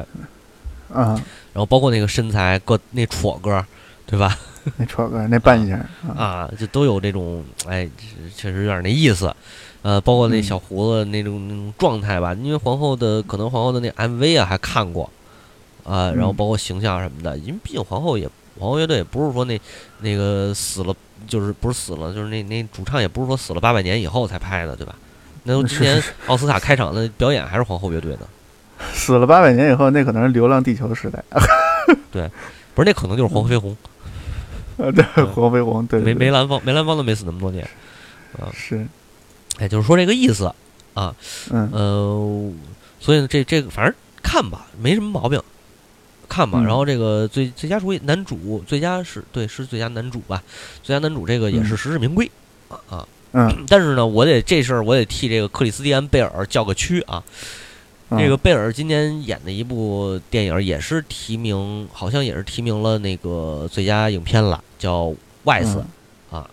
啊，然后包括那个身材个那戳个儿，对吧？那戳个那半截啊，啊，就都有这种哎，确实有点那意思。呃，包括那嗯小胡子那种那种状态吧，因为皇后的可能皇后的那 MV 啊还看过，啊、然后嗯包括形象什么的，因为毕竟皇后也皇后乐队也不是说那那个死了，就是不是死了，就是那那主唱也不是说死了八百年以后才拍的，对吧？那今年 *laughs* 奥斯卡开场的表演还是皇后乐队的，死了八百年以后，那可能是《流浪地球》时代。*laughs* 对，不是那可能就是黄飞鸿，对，黄飞鸿，对，梅梅兰芳梅兰芳都没死那么多年，啊是，哎，就是说这个意思啊。嗯。呃，所以呢，这这个反正看吧，没什么毛病，看吧。嗯然后这个最最佳主演男主，最佳是对是最佳男主吧？最佳男主这个也是嗯实至名归、啊啊。嗯，但是呢，我得这事儿我得替这个克里斯蒂安贝尔叫个屈啊。嗯这个贝尔今年演的一部电影也是提名，好像也是提名了那个最佳影片了，叫《外斯》嗯啊，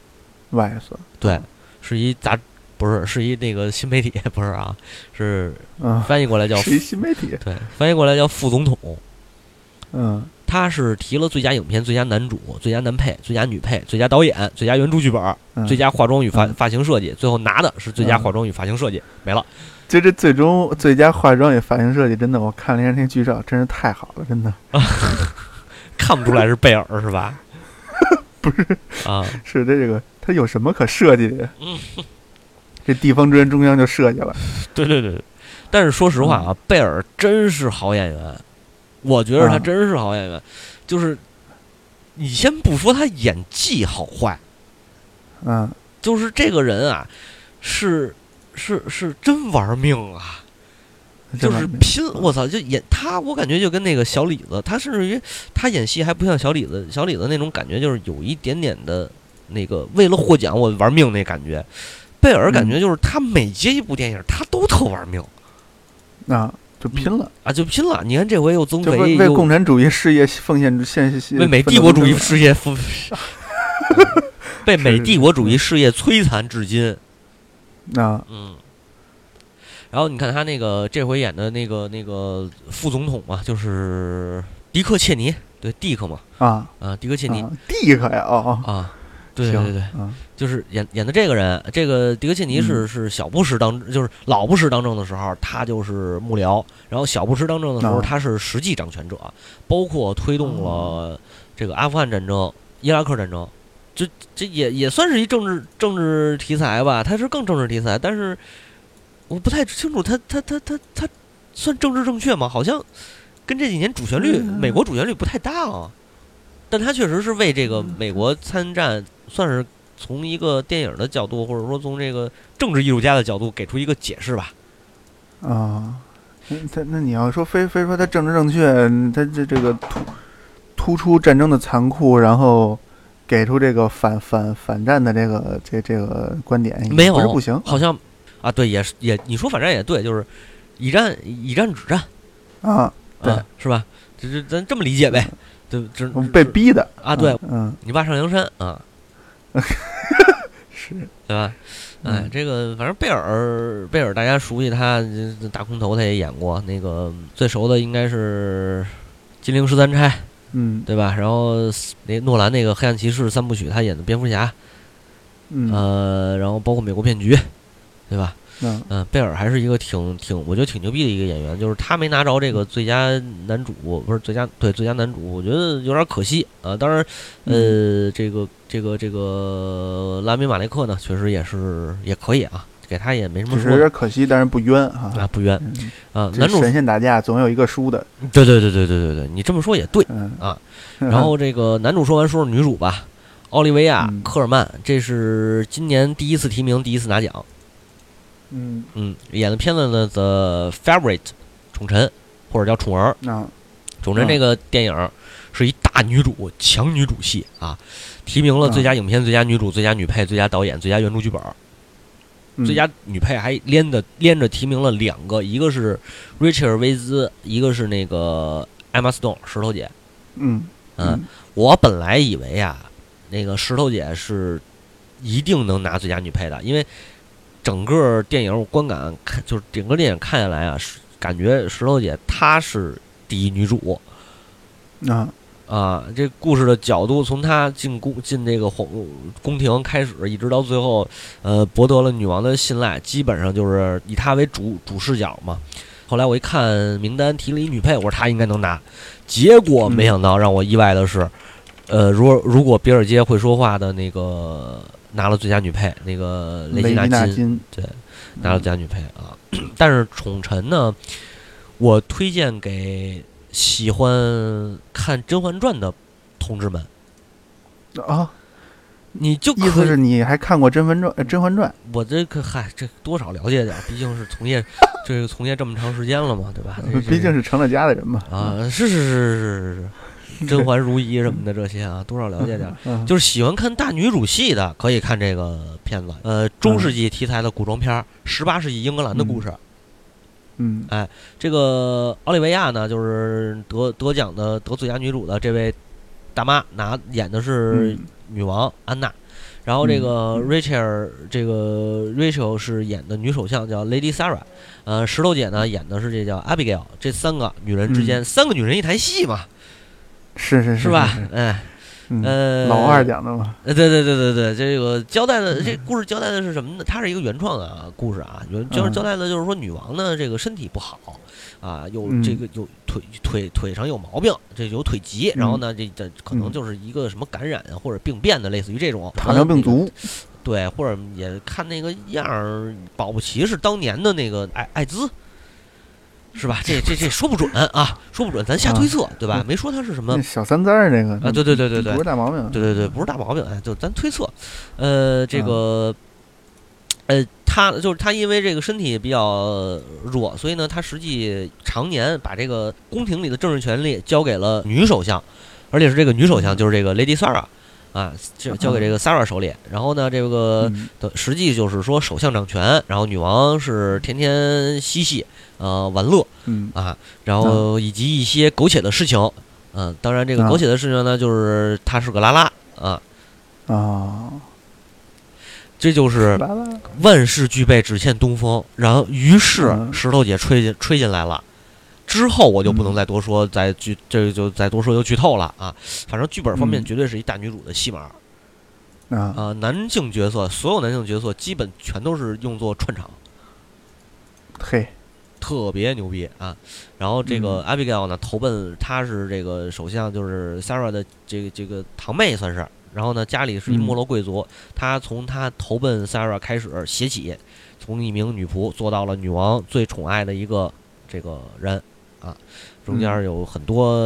外色，对，是一杂不是是一那个新媒体 *laughs* 不是啊，是嗯，翻译过来叫新媒体，对，翻译过来叫副总统。嗯。他是提了最佳影片、最佳男主、最佳男配、最佳女配、最佳导演、最佳原著剧本、嗯，最佳化妆与发嗯。发型设计，最后拿的是最佳嗯化妆与发型设计，没了。就这最终最佳化妆与发型设计，真的，我看了一下那剧照，真是太好了，真的。*laughs* 看不出来是贝尔是吧？*laughs* 不是。啊，是这这个他有什么可设计的呀？嗯，*laughs* 这地方专中央就设计了，对对对。但是说实话啊，贝尔真是好演员，我觉得他嗯真是好演员。就是你先不说他演技好坏，嗯就是这个人啊，是是是真玩命啊。就是拼，我操！就演他，我感觉就跟那个小李子，他甚至于他演戏还不像小李子，小李子那种感觉就是有一点点的那个为了获奖我玩命那感觉。贝尔感觉就是他每接一部电影，他都特玩命啊，就拼了，啊，就拼了。你看这回又增就肥，为为共产主义事业奉献献献为美帝国主义事业付，*laughs* 被美帝国主义事业摧残至今。那，嗯，然后你看他那个这回演的那个那个副总统嘛，就是迪克切尼，对，迪克嘛，啊。啊，迪克切尼。啊，地可呀，哦哦，啊，对对对就是演演的这个人，这个迪克切尼是、是小布什当，就是老布什当政的时候，他就是幕僚，然后小布什当政的时候，哦他是实际掌权者，包括推动了这个阿富汗战争、伊拉克战争，这这也也算是一政治政治题材吧，他是更政治题材，但是我不太清楚他他他他他算政治正确吗？好像跟这几年主旋律、嗯美国主旋律不太搭啊。但他确实是为这个美国参战，算是从一个电影的角度，或者说从这个政治艺术家的角度给出一个解释吧。啊，那他那你要说非非说他政治正确，他这这个突突出战争的残酷，然后给出这个反反反战的这个这这个观点，没有不是不行。好像啊，对，也是也，你说反战也对，就是以战以战止战，啊，对。啊，是吧？这这咱这么理解呗，对，这被逼的。啊，对，嗯，你爸上梁山啊，*laughs* 是，对吧？哎嗯，这个反正贝尔，贝尔大家熟悉他，这大空头他也演过，那个最熟的应该是《金陵十三钗》，嗯对吧？然后那诺兰那个《黑暗骑士》三部曲，他演的蝙蝠侠，嗯呃，然后包括《美国骗局》，对吧？嗯嗯，贝尔还是一个挺挺，我觉得挺牛逼的一个演员，就是他没拿着这个最佳男主，不是最佳对最佳男主，我觉得有点可惜啊。当然，呃，这个这个这个拉米马雷克呢，确实也是也可以啊，给他也没什么只是说有点可惜，但是不冤哈。啊，不冤嗯啊。男主，神仙打架总有一个输的，对对对对对对对，你这么说也对。嗯啊 *laughs* 然后这个男主说完，说说女主吧，奥利维亚嗯·科尔曼，这是今年第一次提名，第一次拿奖。嗯，嗯，演的片子呢，《The Favorite》宠臣，或者叫宠儿。那宠臣这个电影是一大女主强女主戏啊，提名了最佳影片、最佳女主、最佳女配、最佳导演、最佳原著剧本。嗯最佳女配还连的连着提名了两个，一个是瑞切尔·威兹，一个是那个 Emma Stone 石头姐。嗯嗯，我本来以为啊，那个石头姐是一定能拿最佳女配的，因为整个电影我观感看，就是整个电影看下来啊，是感觉石头姐她是第一女主啊啊。这故事的角度，从她进宫进这个皇宫廷开始，一直到最后，呃，博得了女王的信赖，基本上就是以她为主主视角嘛。后来我一看名单提了一女配，我说她应该能拿，结果没想到让我意外的是，呃，如果如果比尔街会说话的那个拿了最佳女配，那个雷雷吉吉娜金纳金拿了最佳女配啊。*clears throat* 但是宠臣呢，我推荐给喜欢看《甄嬛传》的同志们，啊，你就意思是你还看过《甄嬛传》呃《甄嬛传我这个嗨，这多少了解点，毕竟是从业 *laughs* 这个从业这么长时间了嘛，对吧？》，毕竟是成了家的人嘛。啊，是是是是是是，*laughs* 甄嬛如懿什么的这些啊，多少了解点就是喜欢看大女主戏的，可以看这个片子。呃，中世纪题材的古装片儿，十八世纪英格兰的故事。嗯哎这个奥利维亚呢，就是得得奖的得最佳女主的这位大妈，拿演的是嗯女王安娜。然后这个嗯 Rachel，这个 Rachel 是演的女首相，叫 Lady Sarah。呃，石头姐呢演的是这叫 Abigail。这三个女人之间，三个女人一台戏嘛，是是是吧嗯呃，老二讲的嘛。呃，对对对对对，这个交代的这故事交代的是什么呢？它是一个原创的啊故事啊，原就是嗯交代的就是说女王呢这个身体不好啊，有嗯这个有腿腿腿上有毛病，这有腿疾，然后呢这这可能嗯就是一个什么感染啊或者病变的，类似于这种糖尿病。那个足，对，或者也看那个样儿，保不齐是当年的那个艾艾滋。是吧？这这这说不准啊，说不准，咱瞎推测，对吧？嗯没说他是什么小三灾儿那个啊对对对对对不是大毛病。对对对，不是大毛病，哎，就咱推测，呃，这嗯个，呃，他就是他因为这个身体比较弱，所以呢，他实际常年把这个宫廷里的政治权力交给了女首相，而且是这个女首相就是这个 Lady Sarah。啊，交交给这个 Sarah 手里，然后呢，这个嗯。的实际就是说首相掌权，然后女王是天天嬉戏，呃，玩乐，嗯。啊，然后以及一些苟且的事情，嗯、当然这个啊。苟且的事情呢，就是她是个拉拉啊，啊，这就是，万事俱备，只欠东风。然后于是嗯。石头姐吹进吹进来了，之后我就不能嗯再多说，再剧这个就再多说就剧透了啊。反正剧本方面嗯绝对是一大女主的戏码啊，啊，男性角色所有男性角色基本全都是用作串场。嘿，特别牛逼啊！然后这个嗯 Abigail 呢，投奔她是这个首相，就是 Sarah 的这个这个堂妹算是。然后呢，家里是一嗯没落贵族。她从她投奔 Sarah 开始写起，从一名女仆做到了女王最宠爱的一个这个人啊。中间嗯有很多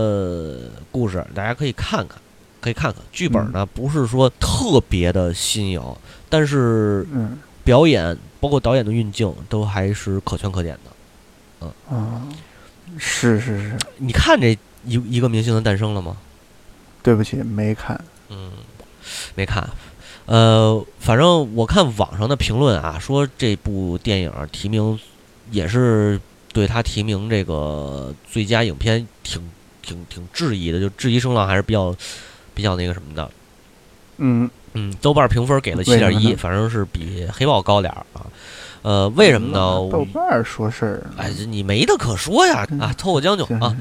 故事，大家可以看看，可以看看。剧本呢不是说特别的新颖，但是嗯表演包括导演的运镜都还是可圈可点的。啊，是是是，你看这一一个明星的诞生了吗？对不起，没看。嗯，没看。呃，反正我看网上的评论啊，说这部电影提名也是对他提名这个最佳影片挺挺挺质疑的，就质疑声浪还是比较比较那个什么的。嗯嗯，豆瓣评分给了七点一，反正是比黑豹高点儿啊。呃，为什么呢？豆瓣说事儿，哎，这你没得可说呀！啊，凑合将就啊。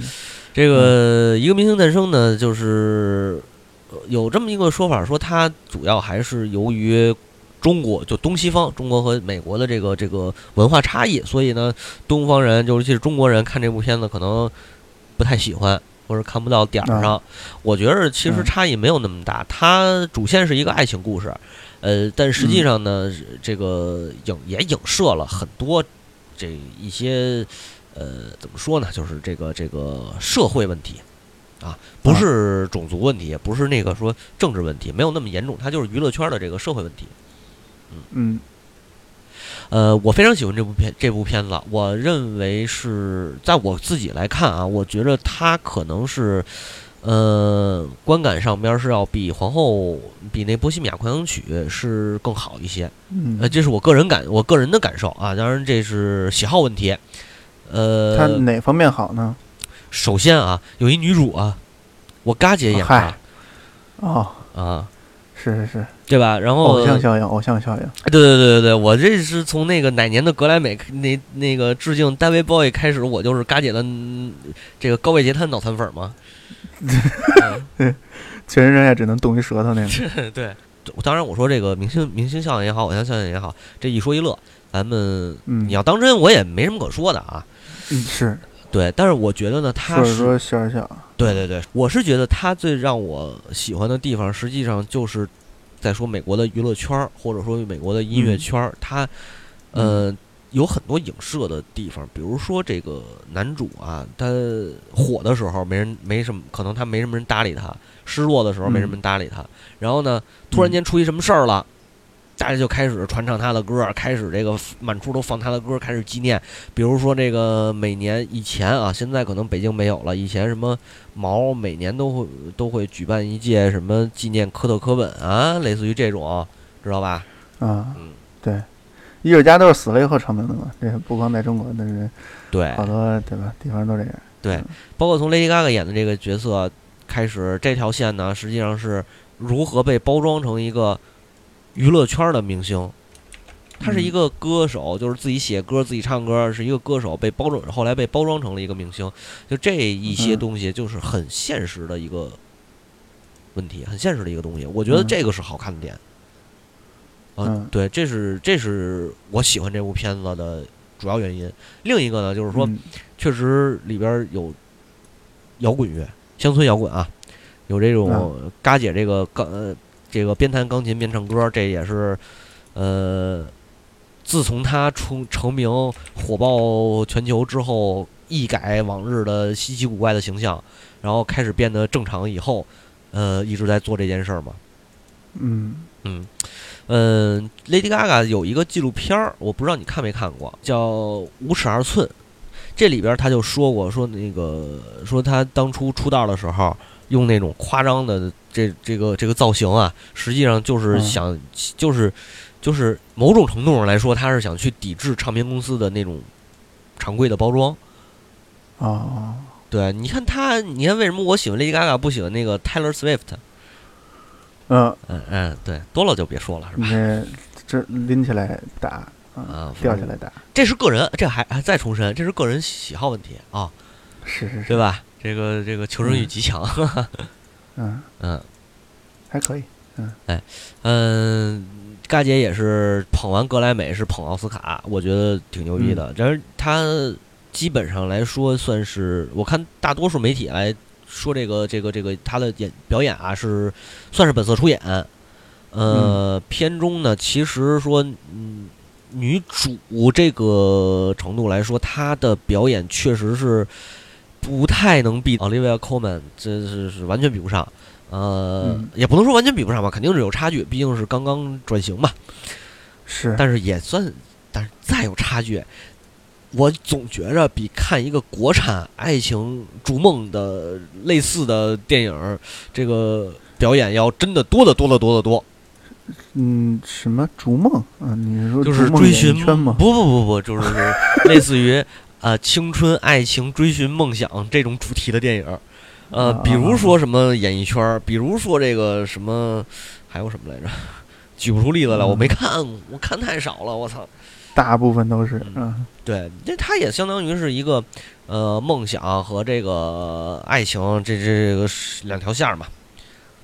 这个一个明星诞生呢，就是呃有这么一个说法，说它主要还是由于中国就东西方，中国和美国的这个这个文化差异，所以呢，东方人尤其是中国人看这部片子可能不太喜欢，或者看不到点儿上。我觉得其实差异没有那么大，它主线是一个爱情故事，呃，但实际上呢，这个影也影射了很多这一些呃怎么说呢，就是这个这个社会问题。啊，不是种族问题，也不是那个说政治问题，没有那么严重，它就是娱乐圈的这个社会问题。嗯嗯，呃，我非常喜欢这部片，这部片子，我认为是在我自己来看啊，我觉得它可能是，呃，观感上边是要比皇后比那波西米亚狂想曲是更好一些。嗯，呃，这是我个人感，我个人的感受啊，当然这是喜好问题。呃，它哪方面好呢？首先啊，有一女主啊，我嘎姐演的，哦啊，是是是，对吧？然后偶像效应，偶像效应，对对对对对，我这是从那个哪年的格莱美那那个致敬 David Bowie 开始，我就是嘎姐的这个高位截瘫脑残粉嘛。*laughs* 全身上下只能动一舌头那个。*laughs* 对，当然我说这个明星明星效应也好，偶像效应也好，这一说一乐，咱们你要当真，我也没什么可说的啊。嗯，是。对，但是我觉得呢，他是说笑而笑。对对对，我是觉得他最让我喜欢的地方，实际上就是在说美国的娱乐圈儿，或者说美国的音乐圈儿，它呃有很多影射的地方。比如说这个男主啊，他火的时候没人没什么，可能他没什么人搭理他；失落的时候没什么人搭理他。然后呢，突然间出一什么事儿了。大家就开始传唱他的歌，开始这个满处都放他的歌，开始纪念。比如说这个每年以前啊，现在可能北京没有了。以前什么毛每年都会都会举办一届什么纪念科特·科本啊，类似于这种，知道吧？啊，嗯，对，艺术家都是死了以后成名的嘛。这不光在中国，但是对好多对吧？地方都这样。对，包括从 Lady Gaga 演的这个角色开始，这条线呢，实际上是如何被包装成一个。娱乐圈的明星，他是一个歌手，就是自己写歌、自己唱歌，是一个歌手，被包装，后来被包装成了一个明星。就这一些东西，就是很现实的一个问题，很现实的一个东西。我觉得这个是好看的点。嗯，对，这是这是我喜欢这部片子的主要原因。另一个呢，就是说，确实里边有摇滚乐、乡村摇滚啊，有这种嘎姐这个钢。这个边弹钢琴边唱歌，这也是，呃，自从他出成名火爆全球之后，一改往日的稀奇古怪的形象，然后开始变得正常以后，呃，一直在做这件事儿嘛。嗯嗯嗯，Lady Gaga 有一个纪录片儿，我不知道你看没看过，叫《五尺二寸》，这里边他就说过，说那个说他当初出道的时候。用那种夸张的这这个这个造型啊，实际上就是想就是就是某种程度上来说，他是想去抵制唱片公司的那种常规的包装。啊，对，你看他，你看为什么我喜欢 Lady Gaga，不喜欢那个 Taylor Swift？嗯嗯嗯，对，多了就别说了，是吧？这这拎起来打啊，吊起来打，这是个人，这还还再重申，这是个人喜好问题啊，是是是，对吧？这个这个求生欲极强，嗯 *laughs* 嗯，还可以，嗯哎嗯，嘎姐也是捧完格莱美是捧奥斯卡，我觉得挺牛逼的。但是她基本上来说算是，我看大多数媒体来说这个这个这个她的演表演啊是算是本色出演。呃，片中呢其实说嗯女主这个程度来说，她的表演确实是。不太能比 Olivia Colman，这是是完全比不上，呃，也不能说完全比不上吧，肯定是有差距，毕竟是刚刚转型嘛。是，但是也算，但是再有差距，我总觉着比看一个国产爱情逐梦的类似的电影，这个表演要真的多得多得多得多。嗯，什么逐梦啊？你是说就是追寻吗？不不不不，就是类似于。啊，青春爱情追寻梦想这种主题的电影，呃，比如说什么演艺圈，比如说这个什么，还有什么来着？举不出例子来，我没看，我看太少了，我操。大部分都是，嗯，对，这它也相当于是一个，呃，梦想和这个爱情，这这这个两条线嘛。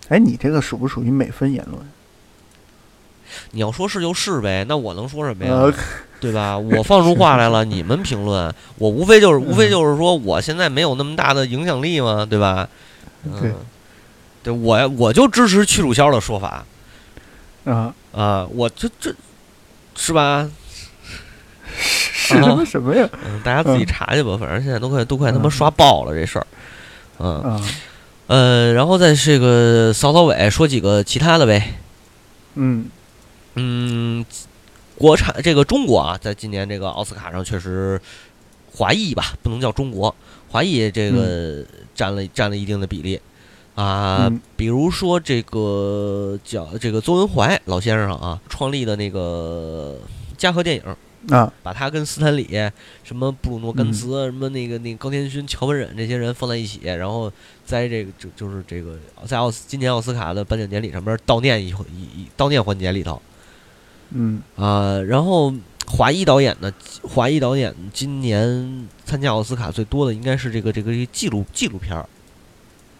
哎，你这个属不属于美分言论？你要说是就是呗，那我能说什么呀？呃，对吧？我放出话来了，你们评论，我无非就是无非就是说，我现在没有那么大的影响力嘛，对吧？嗯、对，对我我就支持屈楚萧的说法啊，啊，我这这是吧？是什么什么呀？嗯，大家自己查去吧，反正现在都快都快他妈嗯刷爆了这事儿。嗯啊，呃，然后在这个扫扫尾说几个其他的呗。嗯嗯，国产这个中国啊，在今年这个奥斯卡上确实华裔吧，不能叫中国，华裔这个占了占了一定的比例啊。嗯比如说这个叫这个邹文怀老先生啊，创立的那个嘉禾电影。啊，把他跟斯坦李、什么布鲁诺·甘茨、什么那个那个高天勋、乔文忍这些人放在一起，然后在这个就就是这个在奥斯今年奥斯卡的颁奖典礼上边悼念一一一悼念环节里头嗯。啊、然后华裔导演呢，华裔导演今年参加奥斯卡最多的应该是这个这个纪录纪录片儿，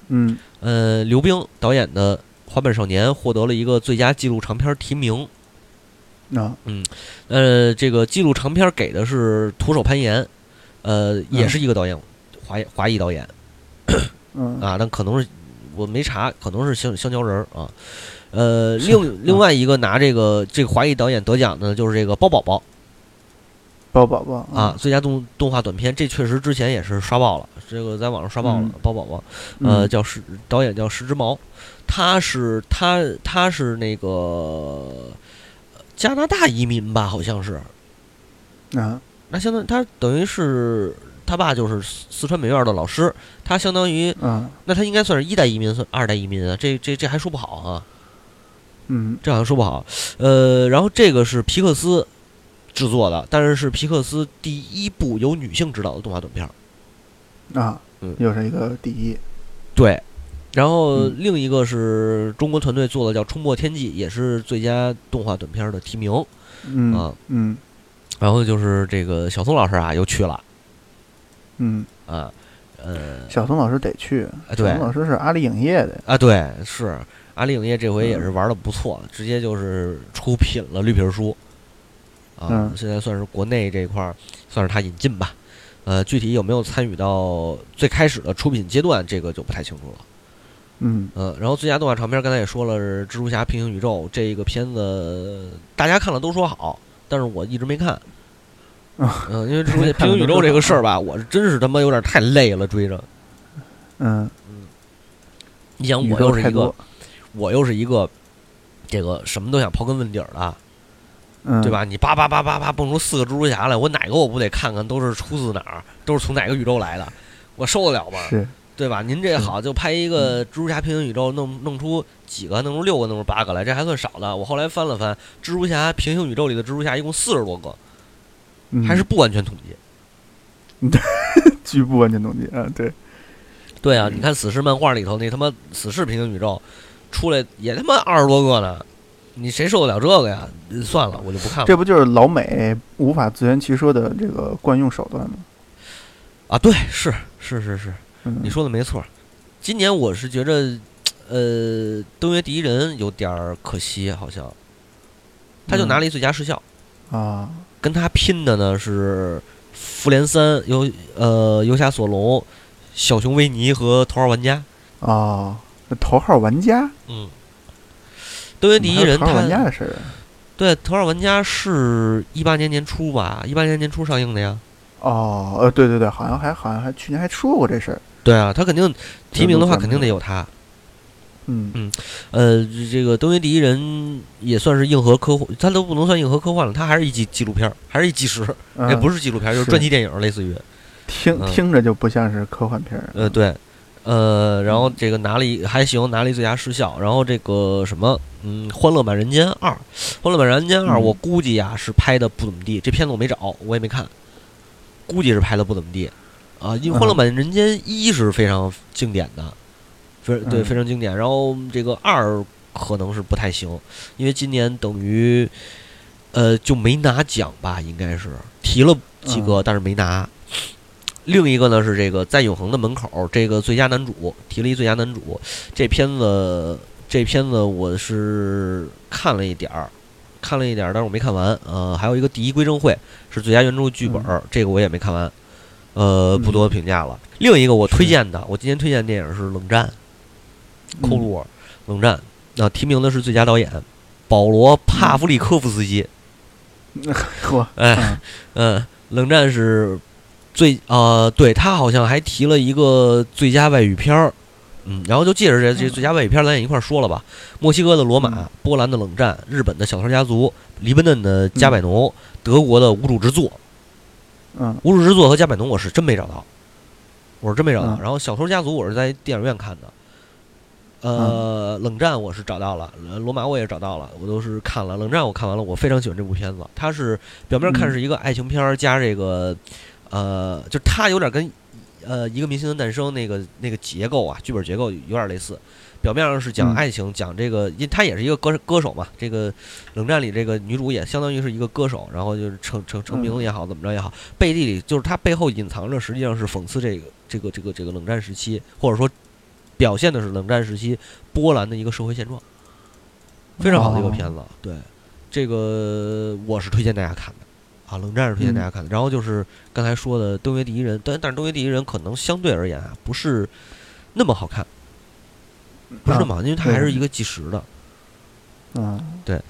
嗯。呃，刘冰导演的《滑板少年》获得了一个最佳纪录长片提名。啊。嗯，呃，这个纪录长片给的是徒手攀岩，呃，也是一个导演，华裔华裔导演。嗯。啊，但可能是我没查，可能是香香蕉人儿啊。呃，另另外一个拿这个这个华裔导演得奖的就是这个包宝宝包宝宝啊，，最佳动动画短片，这确实之前也是刷爆了，这个在网上刷爆了嗯，包宝宝，呃，嗯。叫石导演叫石之毛，他是他他是那个加拿大移民吧，好像是，啊，那相当于他等于是他爸就是四四川美院的老师，他相当于啊，那他应该算是一代移民，算二代移民啊，这这这还说不好啊，嗯。这好像说不好。呃，然后这个是皮克斯制作的，但是是皮克斯第一部由女性执导的动画短片儿。啊嗯，又是一个第一，对，然后嗯。另一个是中国团队做的叫《冲破天际》，也是最佳动画短片儿的提名。嗯啊。嗯。然后就是这个小松老师啊，又去了。嗯，啊，呃。小松老师得去，小松老师是阿里影业的，啊，对，是阿里影业这回也是玩的不错，直接就是出品了绿皮书，啊，嗯。现在算是国内这一块儿算是他引进吧，呃，具体有没有参与到最开始的出品阶段，这个就不太清楚了，嗯。嗯，然后最佳动画长片刚才也说了是《蜘蛛侠：平行宇宙》这个片子，大家看了都说好，但是我一直没看。啊。嗯，因为蜘蛛侠平行宇宙这个事儿吧，我是真是他妈有点太累了，追着。嗯。嗯，你想，我又是一个我又是一个这个什么都想刨根问底儿的，嗯，对？吧？你叭叭叭叭叭蹦出四个蜘蛛侠来，我哪个我不得看看都是出自哪儿，都是从哪个宇宙来的，我受得了吗？对吧？您这好就拍一个蜘蛛侠平行宇宙，弄弄出几个，弄出六个，弄出八个来，这还算少的。我后来翻了翻，蜘蛛侠平行宇宙里的蜘蛛侠一共四十多个，嗯还是不完全统计。据不完全统计啊，对，对啊，你看死侍漫画里头那他妈死侍平行宇宙出来也他妈二十多个呢，你谁受得了这个呀？算了，我就不看了。这不就是老美无法自圆其说的这个惯用手段吗？啊，对，是是是是，嗯，你说的没错儿。今年我是觉着，呃，登月第一人有点儿可惜，好像他就拿了一最佳视效，啊，跟他拼的呢是《复联三》游呃游侠索隆、小熊维尼和头号玩家。啊，那头号玩家，嗯，登月第一人头号玩家的事儿啊。对头号玩家是一八年年初吧，一八年年初上映的呀。哦，呃，对对对，好像还好像还去年还说过这事儿，对啊，他肯定提名的话，肯定得有他。嗯。嗯呃，这个《登月第一人》也算是硬核科幻，它都不能算硬核科幻了，它还是一纪纪录片儿，还是一纪实，哎，嗯不是纪录片儿，就是是。传记电影儿，类似于，听嗯。听着就不像是科幻片儿，呃，对，呃，然后这个拿了一还行，拿了一最佳视效，然后这个什么，嗯，《欢乐满人间二》，*laughs*《欢乐满人间二》，嗯。我估计呀是拍的不怎么地，这片子我没找，我也没看，估计是拍的不怎么地，啊，因为《欢乐嗯满人间一》是非常经典的，非对嗯。非常经典，然后这个二可能是不太行，因为今年等于呃就没拿奖吧，应该是提了几个，但是没拿。另一个呢是这个在永恒的门口，这个最佳男主提了一最佳男主，这片子这片子我是看了一点儿，看了一点儿，但是我没看完。呃，还有一个《第一归正会》是最佳原著剧本儿，这个我也没看完。呃，不多评价了。另一个我推荐的，我今天推荐的电影是《冷战》嗯 （Cold War）。冷战，那、提名的是最佳导演保罗·帕夫里科夫斯基。*laughs* 嚯，哎，嗯嗯，冷战是最呃，对他好像还提了一个最佳外语片儿，嗯，然后就借着这这最佳外语片儿，咱也一块儿说了吧。墨西哥的罗马嗯，波兰的冷战，日本的小偷家族，黎巴嫩的加百农，德国的无主之作。嗯无主之作和加百农我是真没找到，我是真没找到。嗯然后小偷家族我是在电影院看的。呃，冷战我是找到了，呃罗马我也找到了，我都是看了。冷战我看完了，我非常喜欢这部片子。它是表面看嗯是一个爱情片儿加这个，呃，就它有点跟呃一个明星的诞生那个那个结构啊，剧本结构有点类似。表面上是讲嗯爱情，讲这个，因为她也是一个歌歌手嘛。这个冷战里这个女主也相当于是一个歌手，然后就是成成成名也好，怎么着也好，背地里就是她背后隐藏着实际上是讽刺这个这个这个这个冷战时期，或者说表现的是冷战时期波兰的一个社会现状，非常好的一个片子。对，这个我是推荐大家看的啊，冷战是推荐大家看的。然后就是刚才说的《登月第一人》，但但是《登月第一人》可能相对而言啊，不是那么好看，不是那么好，因为它还是一个计时的。嗯对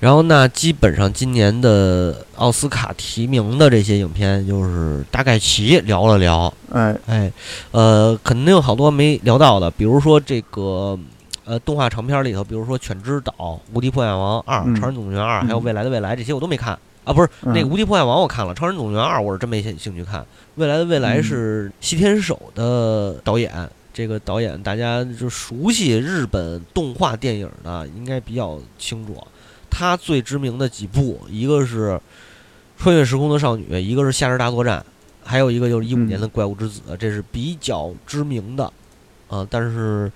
然后那基本上今年的奥斯卡提名的这些影片，就是大概齐聊了聊。哎哎，呃，肯定有好多没聊到的，比如说这个呃动画长片里头，比如说《犬之岛》《无敌破坏王二》嗯超人总动员二》，还有《嗯未来的未来》这些我都没看啊，不是嗯那个《无敌破坏王》我看了，《超人总动员二》我是真没兴兴趣看，《未来的未来》嗯是西天守的导演。这个导演大家就熟悉日本动画电影的，应该比较清楚。他最知名的几部，一个是《穿越时空的少女》，一个是《夏日大作战》，还有一个就是一五嗯年的《怪物之子》，这是比较知名的，啊，但是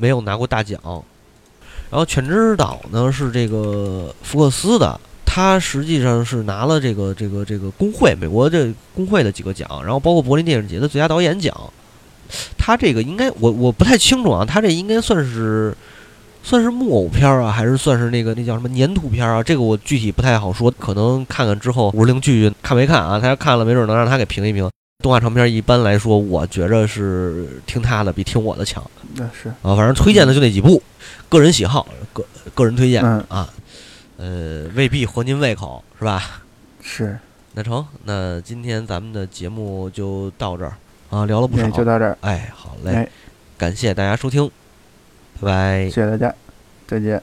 没有拿过大奖。然后《犬之岛》呢是这个福克斯的，他实际上是拿了这个这个这个工会美国这工会的几个奖，然后包括柏林电影节的最佳导演奖。他这个应该我我不太清楚啊，他这应该算是算是木偶片啊，还是算是那个那叫什么粘土片啊？这个我具体不太好说，可能看看之后五十铃剧看没看啊？他要看了，没准能让他给评一评。动画长片一般来说，我觉着是听他的比听我的强那是啊。反正推荐的就那几部，个人喜好，个个人推荐嗯啊，呃，未必合您胃口，是吧？是，*laughs* 那成，那今天咱们的节目就到这儿啊，聊了不少，就到这儿，哎，好嘞，哎，感谢大家收听，拜拜谢。谢大家，再见。